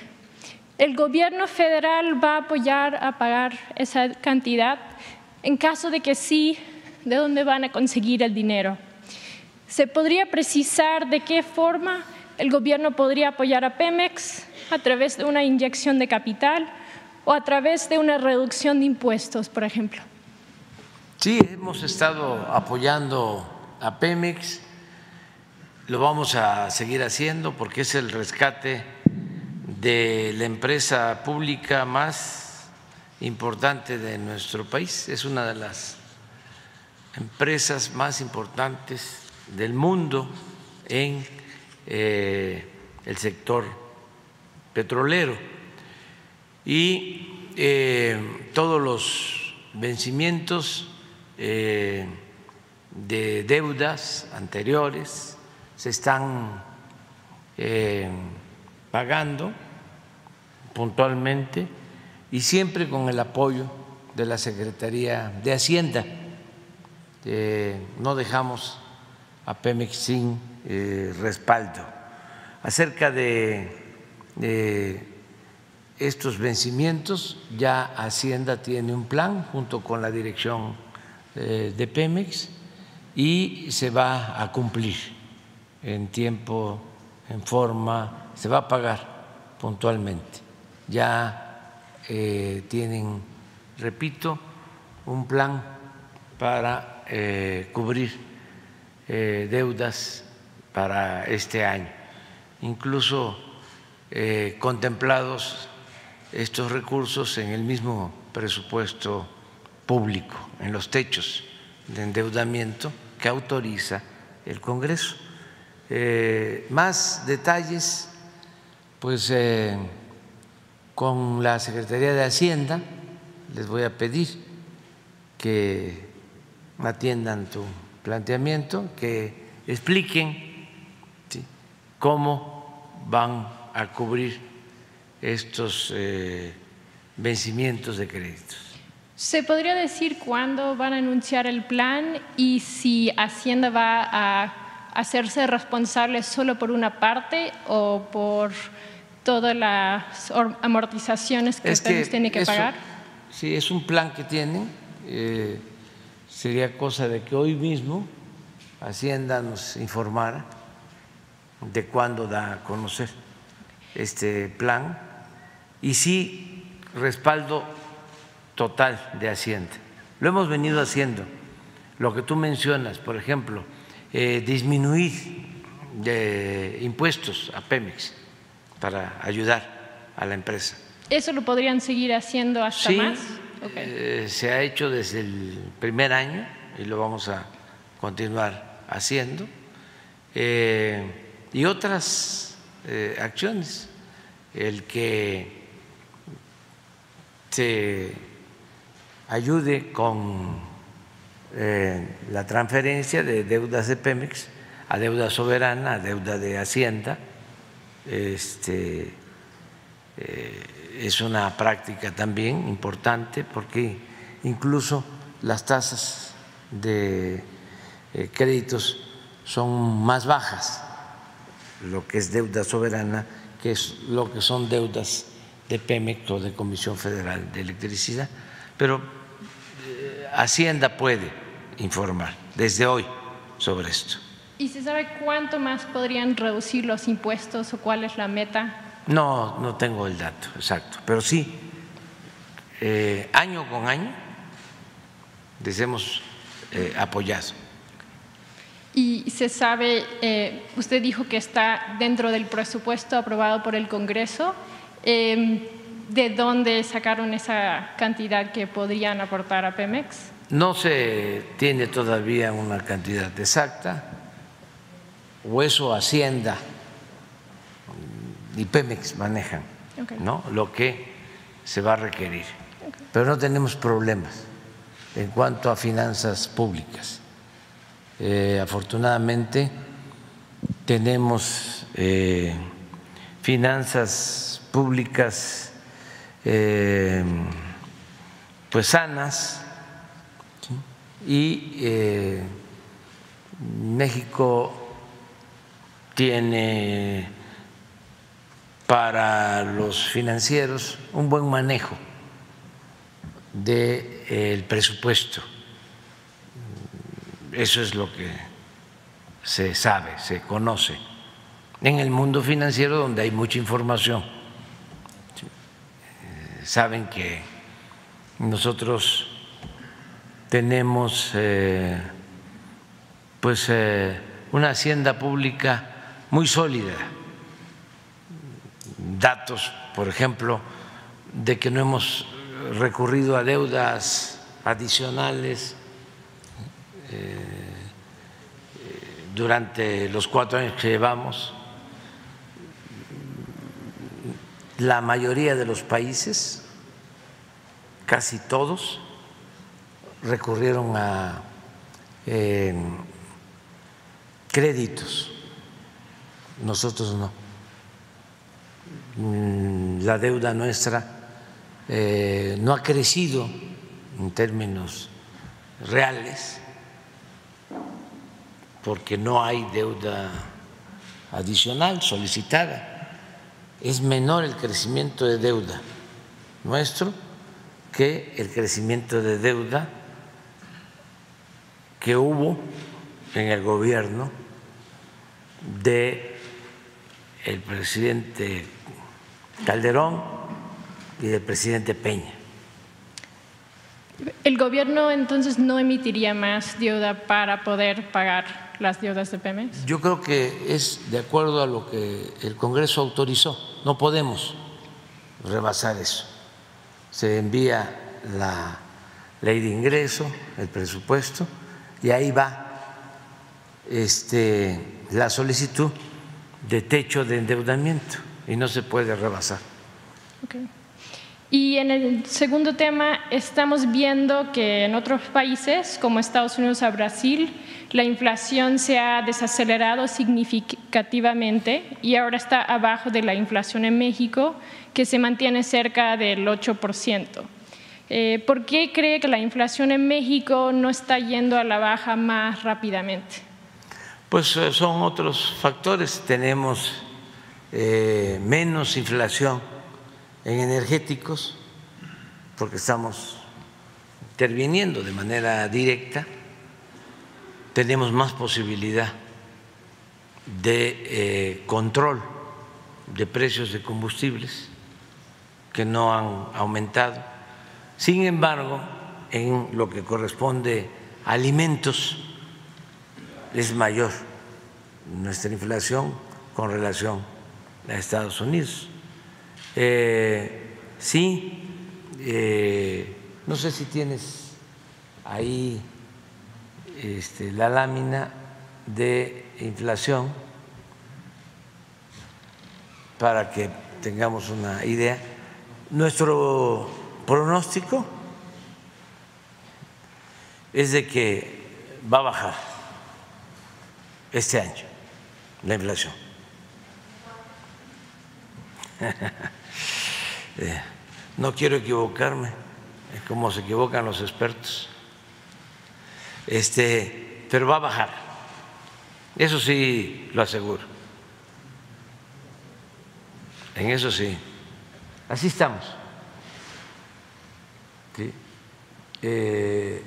El gobierno federal va a apoyar a pagar esa cantidad en caso de que sí, ¿de dónde van a conseguir el dinero? ¿Se podría precisar de qué forma el gobierno podría apoyar a Pemex a través de una inyección de capital o a través de una reducción de impuestos, por ejemplo? Sí, hemos estado apoyando a Pemex, lo vamos a seguir haciendo porque es el rescate de la empresa pública más importante de nuestro país, es una de las empresas más importantes del mundo en eh, el sector petrolero. Y eh, todos los vencimientos eh, de deudas anteriores se están eh, pagando puntualmente y siempre con el apoyo de la Secretaría de Hacienda. Eh, no dejamos a Pemex sin respaldo. Acerca de, estos vencimientos, ya Hacienda tiene un plan junto con la dirección de Pemex y se va a cumplir en tiempo, en forma, se va a pagar puntualmente. Ya tienen, repito, un plan para eh, cubrir eh, deudas para este año, incluso eh, contemplados estos recursos en el mismo presupuesto público, en los techos de endeudamiento que autoriza el Congreso. más detalles, pues con la Secretaría de Hacienda les voy a pedir que atiendan tu planteamiento, que expliquen cómo van a cubrir estos eh, vencimientos de créditos. ¿Se podría decir cuándo van a anunciar el plan y si Hacienda va a hacerse responsable solo por una parte o por todas las amortizaciones que ustedes tienen que pagar? Sí, es un plan que tienen. Eh, sería cosa de que hoy mismo Hacienda nos informara de cuándo da a conocer este plan y sí respaldo total de Hacienda. Lo hemos venido haciendo. Lo que tú mencionas, por ejemplo, eh, disminuir de impuestos a Pemex para ayudar a la empresa. ¿Eso lo podrían seguir haciendo hasta más? Eh, se ha hecho desde el primer año y lo vamos a continuar haciendo. Eh, y otras eh, acciones, el que se ayude con la transferencia de deudas de Pemex a deuda soberana, a deuda de Hacienda, este, es una práctica también importante porque incluso las tasas de eh, créditos son más bajas, lo que es deuda soberana, que es lo que son deudas de Pemex o de Comisión Federal de Electricidad, pero eh, Hacienda puede informar desde hoy sobre esto. ¿Y se sabe cuánto más podrían reducir los impuestos o cuál es la meta no, no tengo el dato exacto, pero sí, eh, año con año les hemos eh, apoyado. Y se sabe, eh, usted dijo que está dentro del presupuesto aprobado por el Congreso. Em, ¿De dónde sacaron esa cantidad que podrían aportar a Pemex? No se tiene todavía una cantidad exacta, o eso Hacienda y Pemex manejan ¿no? lo que se va a requerir. Pero no tenemos problemas en cuanto a finanzas públicas. Eh, afortunadamente tenemos eh, finanzas públicas eh, pues sanas y México tiene para los financieros un buen manejo del presupuesto. Eso es lo que se sabe, se conoce en el mundo financiero donde hay mucha información. Saben que nosotros tenemos eh, pues eh, una hacienda pública muy sólida datos, por ejemplo, de que no hemos recurrido a deudas adicionales eh, durante los cuatro años que llevamos. La mayoría de los países, casi todos, recurrieron a eh, créditos, nosotros no. Mm, la deuda nuestra eh, no ha crecido en términos reales porque no hay deuda adicional solicitada. Es menor el crecimiento de deuda nuestro que el crecimiento de deuda que hubo en el gobierno de el presidente Calderón y del presidente Peña. ¿El gobierno entonces no emitiría más deuda para poder pagar las deudas de Pemex? Yo creo que es de acuerdo a lo que el Congreso autorizó. No podemos rebasar eso. Se envía la ley de ingreso, el presupuesto, y ahí va este, la solicitud de techo de endeudamiento y no se puede rebasar. Y en el segundo tema, estamos viendo que en otros países, como Estados Unidos a Brasil, la inflación se ha desacelerado significativamente y ahora está abajo de la inflación en México, que se mantiene cerca del 8%. Eh, ¿Por qué cree que la inflación en México no está yendo a la baja más rápidamente? Pues eh, son otros factores. Tenemos eh, menos inflación en energéticos porque estamos interviniendo de manera directa tenemos más posibilidad de eh, control de precios de combustibles que no han aumentado. Sin embargo, en lo que corresponde a alimentos es mayor nuestra inflación con relación a Estados Unidos. Eh, sí, eh, no sé si tienes ahí este, la lámina de inflación para que tengamos una idea. Nuestro pronóstico es de que va a bajar este año la inflación. Eh, no quiero equivocarme, es como se equivocan los expertos este, pero va a bajar. Eso sí lo aseguro. En eso sí. Así estamos. Eh,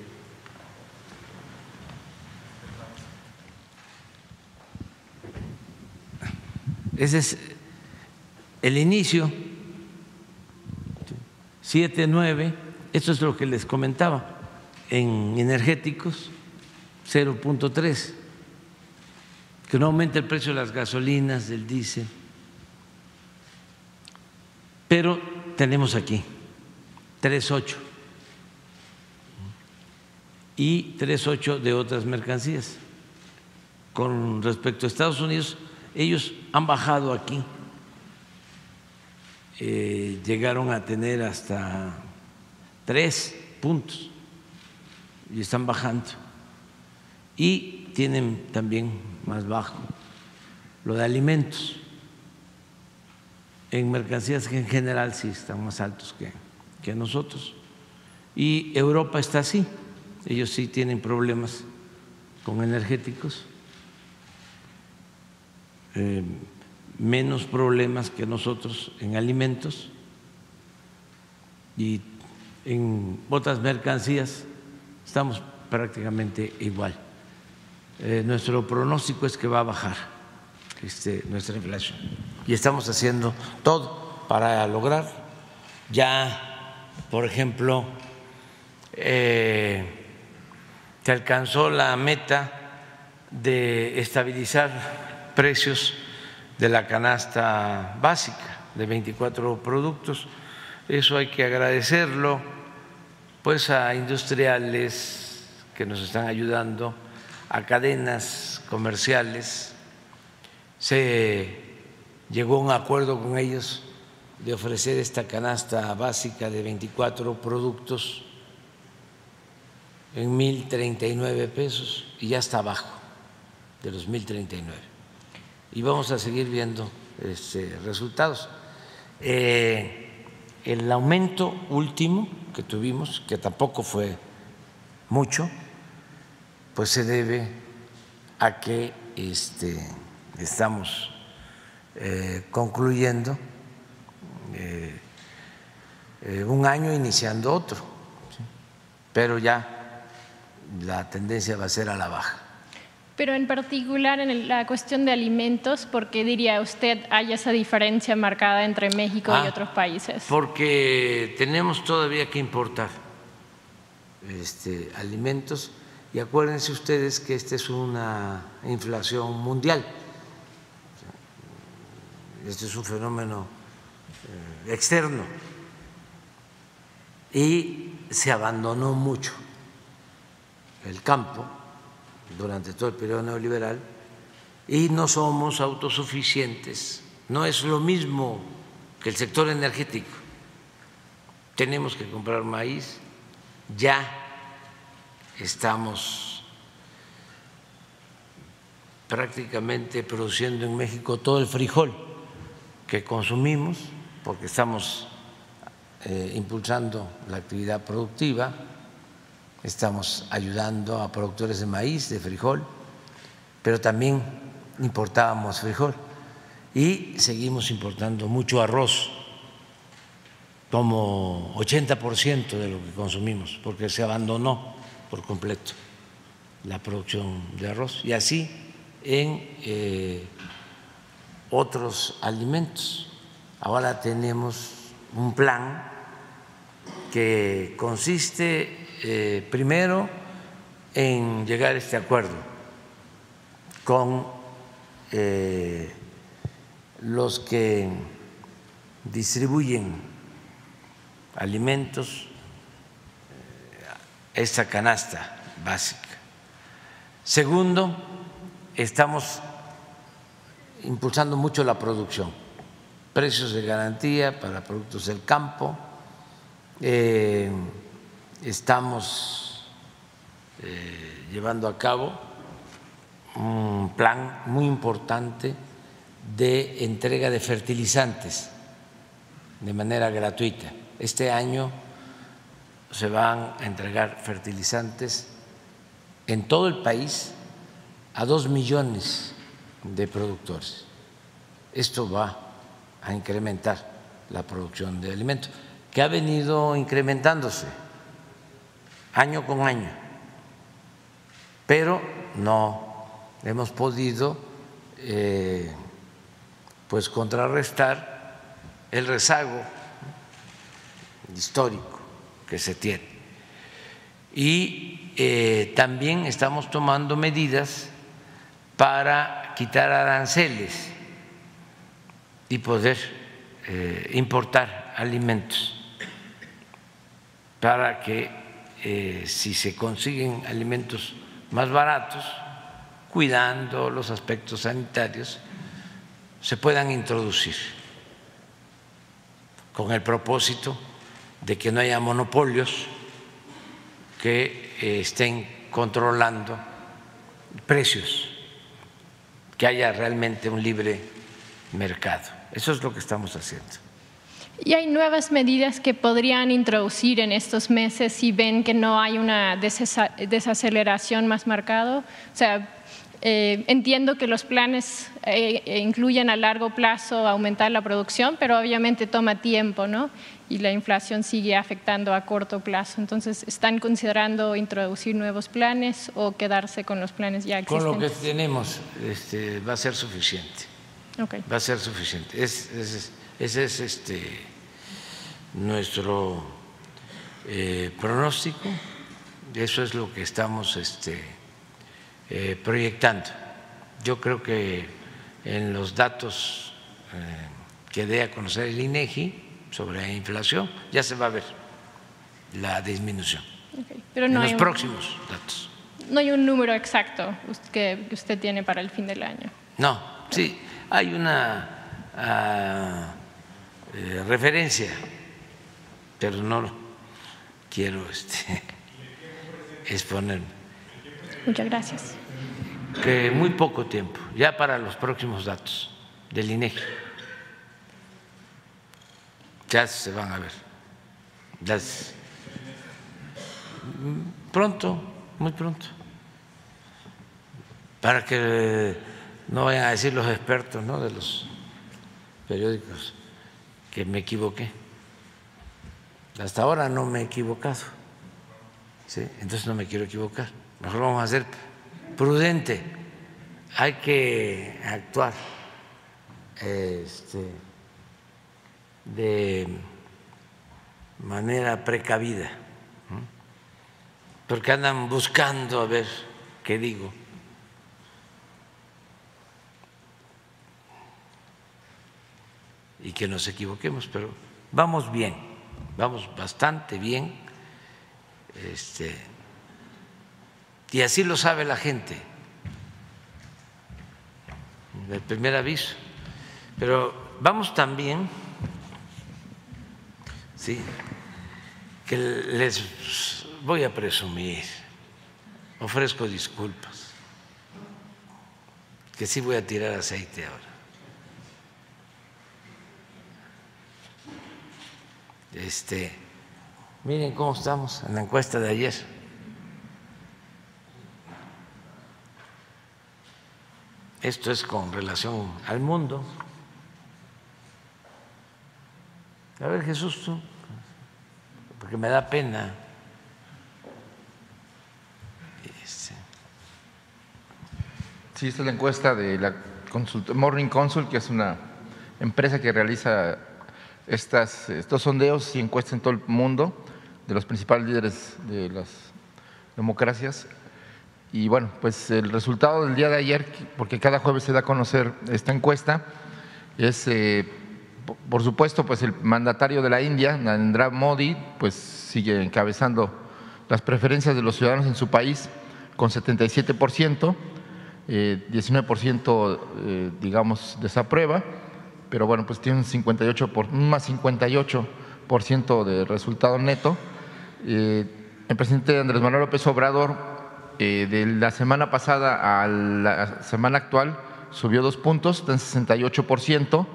ese es el inicio. Siete, nueve, esto es lo que les comentaba en energéticos 0.3, que no aumenta el precio de las gasolinas, del diésel, pero tenemos aquí 3.8 y 3.8 de otras mercancías. Con respecto a Estados Unidos, ellos han bajado aquí, eh, llegaron a tener hasta tres puntos y están bajando. Y tienen también más bajo lo de alimentos. En mercancías en general sí están más altos que, que nosotros. Y Europa está así. Ellos sí tienen problemas con energéticos, eh, menos problemas que nosotros en alimentos y en otras mercancías estamos prácticamente igual. Eh, nuestro pronóstico es que va a bajar este, nuestra inflación y estamos haciendo todo para lograr. Ya, por ejemplo, eh, se alcanzó la meta de estabilizar precios de la canasta básica de 24 productos. Eso hay que agradecerlo pues a industriales que nos están ayudando, a cadenas comerciales. Se llegó a un acuerdo con ellos de ofrecer esta canasta básica de 24 productos en 1.039 pesos y ya está abajo de los 1.039. Y vamos a seguir viendo este, resultados. Eh, el aumento último que tuvimos, que tampoco fue mucho, pues se debe a que este, estamos eh, concluyendo eh, un año iniciando otro, pero ya la tendencia va a ser a la baja. Pero en particular en la cuestión de alimentos, ¿por qué diría usted hay esa diferencia marcada entre México y ah, otros países? Porque tenemos todavía que importar este, alimentos y acuérdense ustedes que esta es una inflación mundial. Este es un fenómeno eh, externo y se abandonó mucho el campo durante todo el periodo neoliberal y no somos autosuficientes. No es lo mismo que el sector energético. Tenemos que comprar maíz, ya estamos prácticamente produciendo en México todo el frijol que consumimos, porque estamos eh, impulsando la actividad productiva estamos ayudando a productores de maíz, de frijol, pero también importábamos frijol y seguimos importando mucho arroz, como 80% de lo que consumimos, porque se abandonó por completo la producción de arroz y así en eh, otros alimentos. Ahora tenemos un plan que consiste eh, primero en llegar a este acuerdo con eh, los que distribuyen alimentos, eh, esta canasta básica. Segundo, estamos impulsando mucho la producción, precios de garantía para productos del campo estamos eh, llevando a cabo un plan muy importante de entrega de fertilizantes de manera gratuita. Este año se van a entregar fertilizantes en todo el país a dos millones de productores. Esto va a incrementar la producción de alimentos, que ha venido incrementándose año con año, pero no hemos podido eh, pues contrarrestar el rezago histórico que se tiene. Y eh, también estamos tomando medidas para quitar aranceles y poder eh, importar alimentos para que eh, si se consiguen alimentos más baratos, cuidando los aspectos sanitarios, se puedan introducir con el propósito de que no haya monopolios que eh, estén controlando precios, que haya realmente un libre mercado. Eso es lo que estamos haciendo. ¿Y hay nuevas medidas que podrían introducir en estos meses si ven que no hay una desaceleración más marcada? O sea, eh, entiendo que los planes eh, eh, incluyen a largo plazo aumentar la producción, pero obviamente toma tiempo, ¿no? Y la inflación sigue afectando a corto plazo. Entonces, ¿están considerando introducir nuevos planes o quedarse con los planes ya existentes? Con lo que tenemos este, va a ser suficiente. Okay. Va a ser suficiente. es, es ese es este, nuestro eh, pronóstico, eso es lo que estamos este, eh, proyectando. Yo creo que en los datos eh, que dé a conocer el INEGI sobre la inflación ya se va a ver la disminución. Pero no en los próximos datos. No hay un número exacto que usted tiene para el fin del año. No, sí, hay una ah, referencia, pero no quiero este, exponerme. Muchas gracias. Que muy poco tiempo, ya para los próximos datos del INEGI. Ya se van a ver. Pronto, muy pronto. Para que no vayan a decir los expertos ¿no? de los periódicos que me equivoqué. Hasta ahora no me he equivocado. ¿sí? Entonces no me quiero equivocar. Mejor vamos a ser prudente. Hay que actuar este, de manera precavida, porque andan buscando a ver qué digo. Y que nos equivoquemos, pero vamos bien, vamos bastante bien. Este, y así lo sabe la gente. El primer aviso. Pero vamos también, sí, que les voy a presumir, ofrezco disculpas, que sí voy a tirar aceite ahora. Este, miren cómo estamos en la encuesta de ayer. Esto es con relación al mundo. A ver, Jesús, tú, porque me da pena. Este. Sí, esta es la encuesta de la Morning Consult, que es una empresa que realiza estas, estos sondeos y encuestas en todo el mundo de los principales líderes de las democracias. Y bueno, pues el resultado del día de ayer, porque cada jueves se da a conocer esta encuesta, es, eh, por supuesto, pues el mandatario de la India, Narendra Modi, pues sigue encabezando las preferencias de los ciudadanos en su país con 77%, 19% eh, digamos desaprueba pero bueno, pues tiene un 58 por, más 58% de resultado neto. Eh, el presidente Andrés Manuel López Obrador eh, de la semana pasada a la semana actual subió dos puntos, está en 68%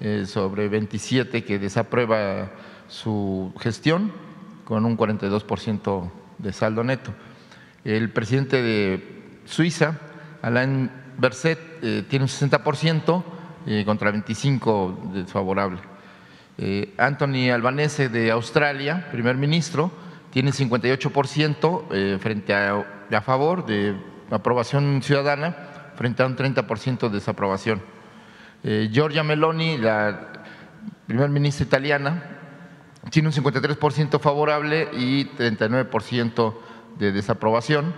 eh, sobre 27 que desaprueba su gestión, con un 42% de saldo neto. El presidente de Suiza, Alain Berset, tiene un 60%, eh, contra 25 desfavorable. Eh, Anthony Albanese de Australia, primer ministro, tiene 58% eh, frente a, a, favor de aprobación ciudadana frente a un 30% de desaprobación. Eh, Giorgia Meloni, la primer ministra italiana, tiene un 53% favorable y 39% de desaprobación.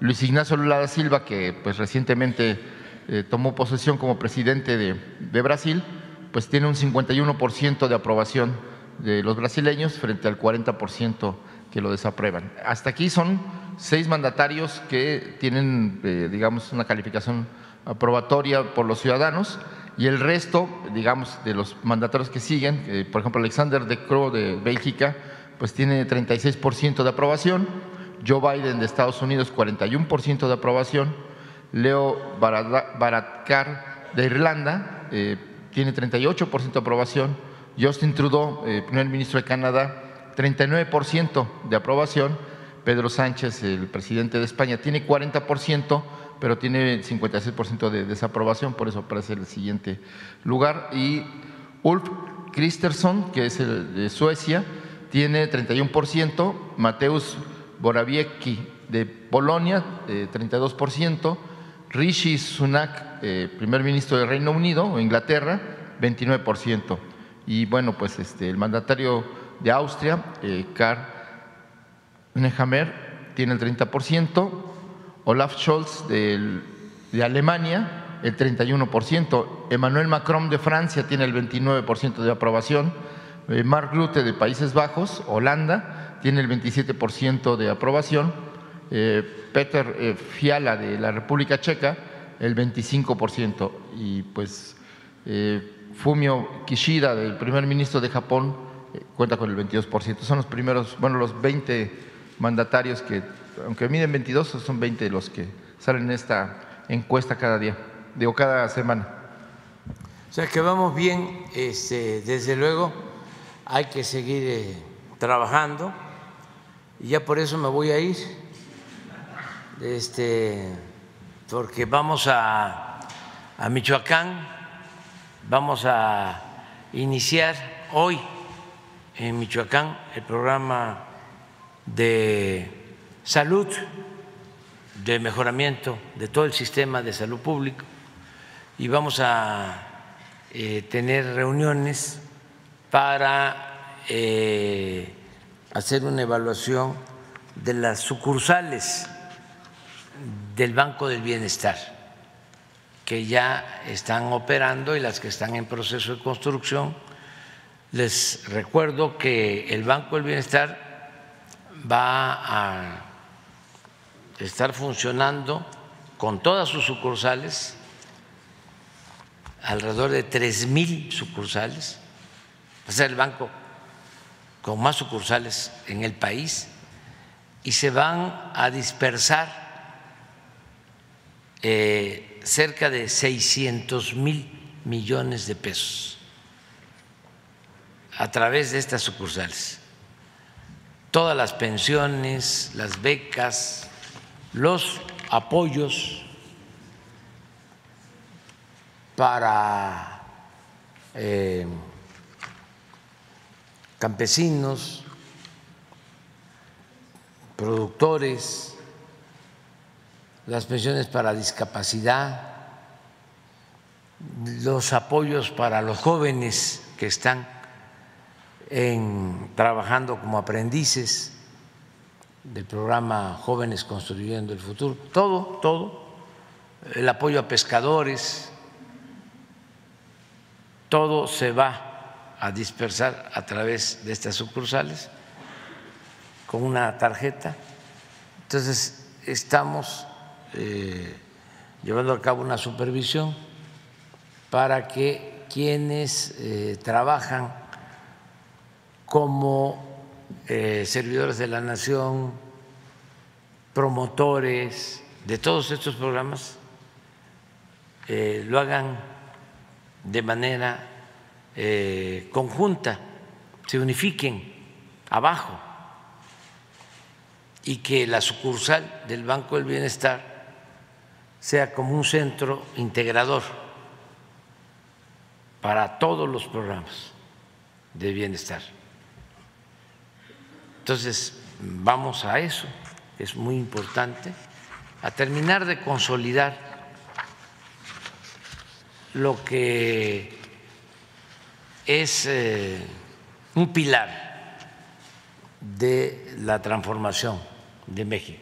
Luis Ignacio Lula da Silva, que pues recientemente eh, tomó posesión como presidente de, Brasil, pues tiene un 51% de aprobación de los brasileños frente al 40% que lo desaprueban. Hasta aquí son seis mandatarios que tienen, eh, digamos, una calificación aprobatoria por los ciudadanos y el resto, digamos, de los mandatarios que siguen, eh, por ejemplo, Alexander De Croo de Bélgica, pues tiene 36% de aprobación, Joe Biden de Estados Unidos 41% de aprobación, Leo Varadkar de Irlanda eh, tiene 38% de aprobación. Justin Trudeau, eh, primer ministro de Canadá, 39% de aprobación. Pedro Sánchez, el presidente de España, tiene 40%, pero tiene 56% de desaprobación, por eso aparece el siguiente lugar. Y Ulf Kristersson, que es el de Suecia, tiene 31%. Mateusz Borawiecki de Polonia, 32%. Rishi Sunak, eh, primer ministro del Reino Unido o Inglaterra, 29%. Y bueno, pues este, el mandatario de Austria, eh, Karl Nehammer, tiene el 30%. Olaf Scholz de Alemania, el 31%. Emmanuel Macron de Francia tiene el 29% de aprobación. Eh, Mark Rutte de Países Bajos, Holanda, tiene el 27% de aprobación Peter eh, Fiala de la República Checa el 25% y pues eh, Fumio Kishida, del primer ministro de Japón, cuenta con el 22%. Son los primeros, bueno, los 20 mandatarios que aunque miden 22, son 20 los que salen en esta encuesta cada día, digo, cada semana. O sea que vamos bien, este, desde luego hay que seguir eh, trabajando y ya por eso me voy a ir, este, porque vamos a, a Michoacán, vamos a iniciar hoy en Michoacán el programa de salud, de mejoramiento de todo el sistema de salud público. Y vamos a eh, tener reuniones para eh, hacer una evaluación de las sucursales del Banco del Bienestar que ya están operando y las que están en proceso de construcción. Les recuerdo que el Banco del Bienestar va a estar funcionando con todas sus sucursales, alrededor de tres mil sucursales, va a ser el banco con más sucursales en el país y se van a dispersar eh, cerca de 600 mil millones de pesos a través de estas sucursales. Todas las pensiones, las becas, los apoyos para eh, campesinos, productores, las pensiones para discapacidad, los apoyos para los jóvenes que están trabajando como aprendices del programa Jóvenes Construyendo el Futuro, todo, todo, el apoyo a pescadores, todo se va a dispersar a través de estas sucursales con una tarjeta. Entonces, estamos eh, llevando a cabo una supervisión para que quienes eh, trabajan como eh, servidores de la nación, promotores de todos estos programas, lo hagan de manera conjunta, se unifiquen abajo y que la sucursal del Banco del Bienestar sea como un centro integrador para todos los programas de bienestar. Entonces, vamos a eso, es muy importante, a terminar de consolidar lo que es eh, un pilar de la transformación de México.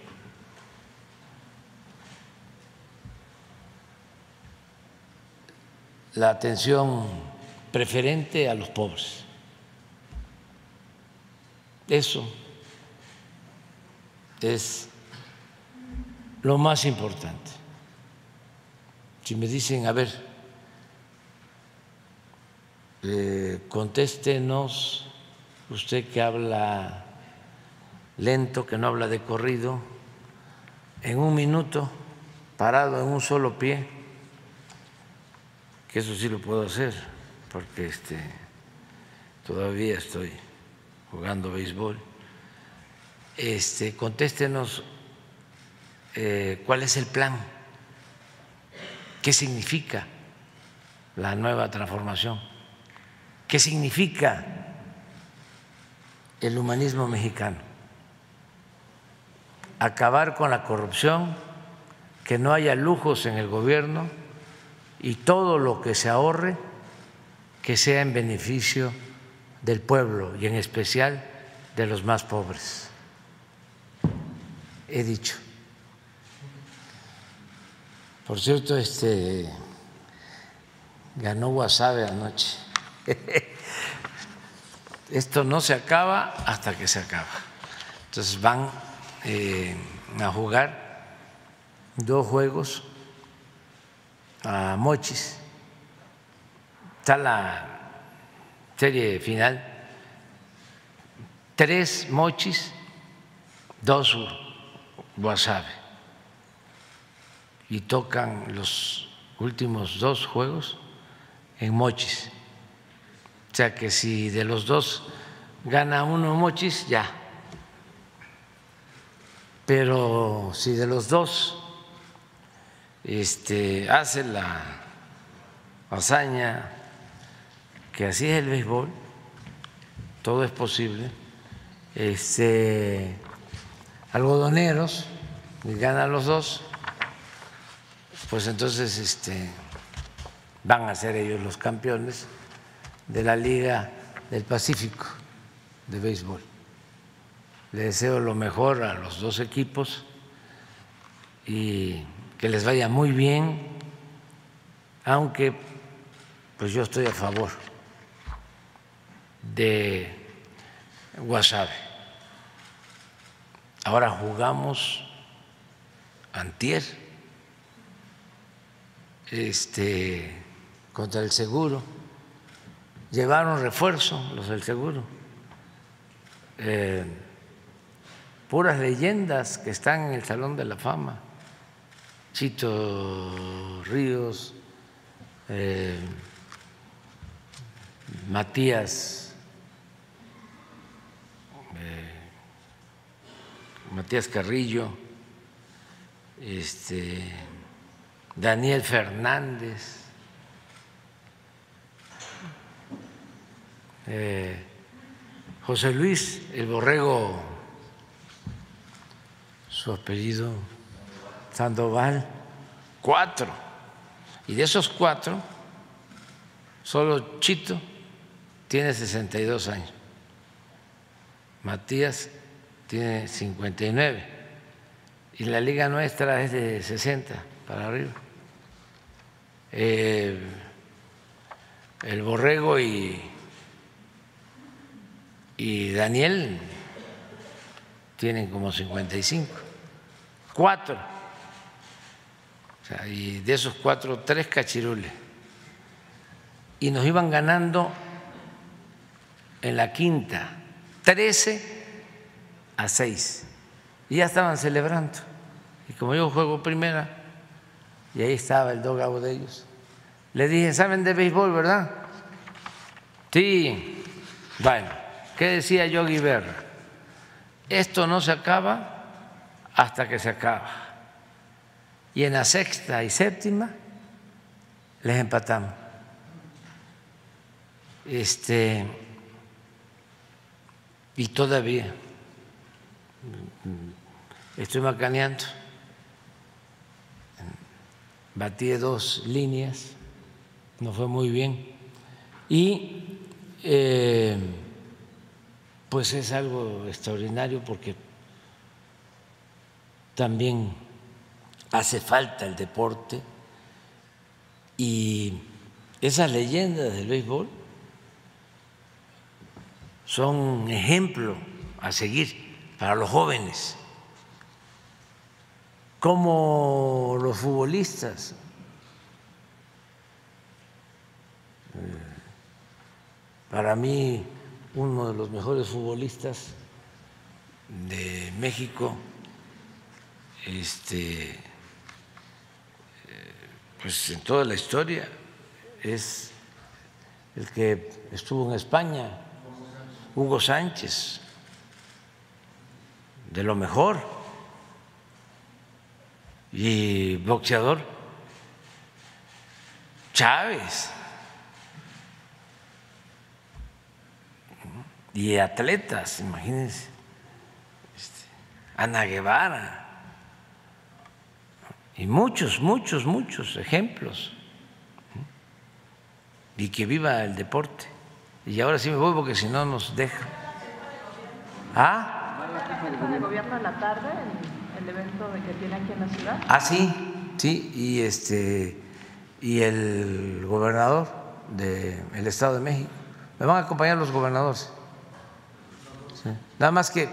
La atención preferente a los pobres. Eso es lo más importante. Si me dicen, a ver, eh, contéstenos, usted que habla lento, que no habla de corrido, en un minuto, parado en un solo pie, que eso sí lo puedo hacer, porque este, todavía estoy jugando béisbol. Este, contéstenos eh, cuál es el plan, qué significa la nueva transformación, qué significa el humanismo mexicano, acabar con la corrupción, que no haya lujos en el gobierno y todo lo que se ahorre que sea en beneficio del pueblo y en especial de los más pobres. He dicho. Por cierto, este ganó Wasabe anoche. Esto no se acaba hasta que se acaba. Entonces van eh, a jugar dos juegos a Mochis. Está la serie final. Tres Mochis, dos Guasave y tocan los últimos dos juegos en Mochis. O sea que si de los dos gana uno Mochis, ya. Pero si de los dos este, hace la hazaña que así es el béisbol, todo es posible. Este, algodoneros, ganan los dos, pues entonces este, van a ser ellos los campeones de la Liga del Pacífico de béisbol. Le deseo lo mejor a los dos equipos y que les vaya muy bien, aunque pues yo estoy a favor de Guasave. Ahora jugamos antier este, contra el seguro. Llevaron refuerzo los del seguro. Eh, puras leyendas que están en el Salón de la Fama. Chito Ríos, eh, Matías, eh, Matías Carrillo, este, Daniel Fernández, eh, José Luis, el borrego, su apellido, Sandoval, cuatro. Y de esos cuatro, solo Chito tiene 62 años, Matías tiene 59 y la liga nuestra es de 60 para arriba. Eh, el Borrego y, y Daniel tienen como 55, cuatro. Y de esos cuatro, tres cachirules. Y nos iban ganando en la quinta, 13 a 6. Y ya estaban celebrando. Y como yo juego primera, y ahí estaba el dogado de ellos, le dije, ¿saben de béisbol, verdad? Sí. Bueno, ¿qué decía Yogi Berra? Esto no se acaba hasta que se acaba. Y en la sexta y séptima les empatamos. Este y todavía estoy macaneando. Batí dos líneas, no fue muy bien. Y eh, pues es algo extraordinario porque también hace falta el deporte y esas leyendas del béisbol son ejemplo a seguir para los jóvenes, como los futbolistas. Eh, para mí, uno de los mejores futbolistas de México, este, pues en toda la historia, es el que estuvo en España, Hugo Sánchez, de lo mejor, y boxeador Chávez, y atletas, imagínense, este, Ana Guevara, y muchos, muchos, muchos ejemplos, y que viva el deporte. Y ahora sí me voy porque si no nos deja. ¿Ah? el gobierno en la tarde, el, evento que tiene aquí en la ciudad? Ah, sí, sí, y este y el gobernador del Estado de México. Me van a acompañar los gobernadores. Nada más que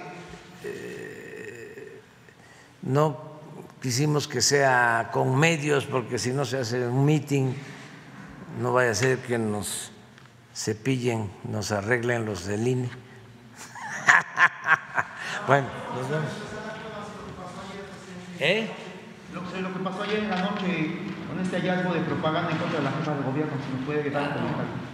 eh, no quisimos que sea con medios, porque si no se hace un meeting, no vaya a ser que nos cepillen, nos arreglen los del INE. bueno, nos vemos. ¿Eh? Lo, lo, que pasó ayer en la noche con este hallazgo de propaganda en contra de la jefa del gobierno, si nos puede dar un comentario.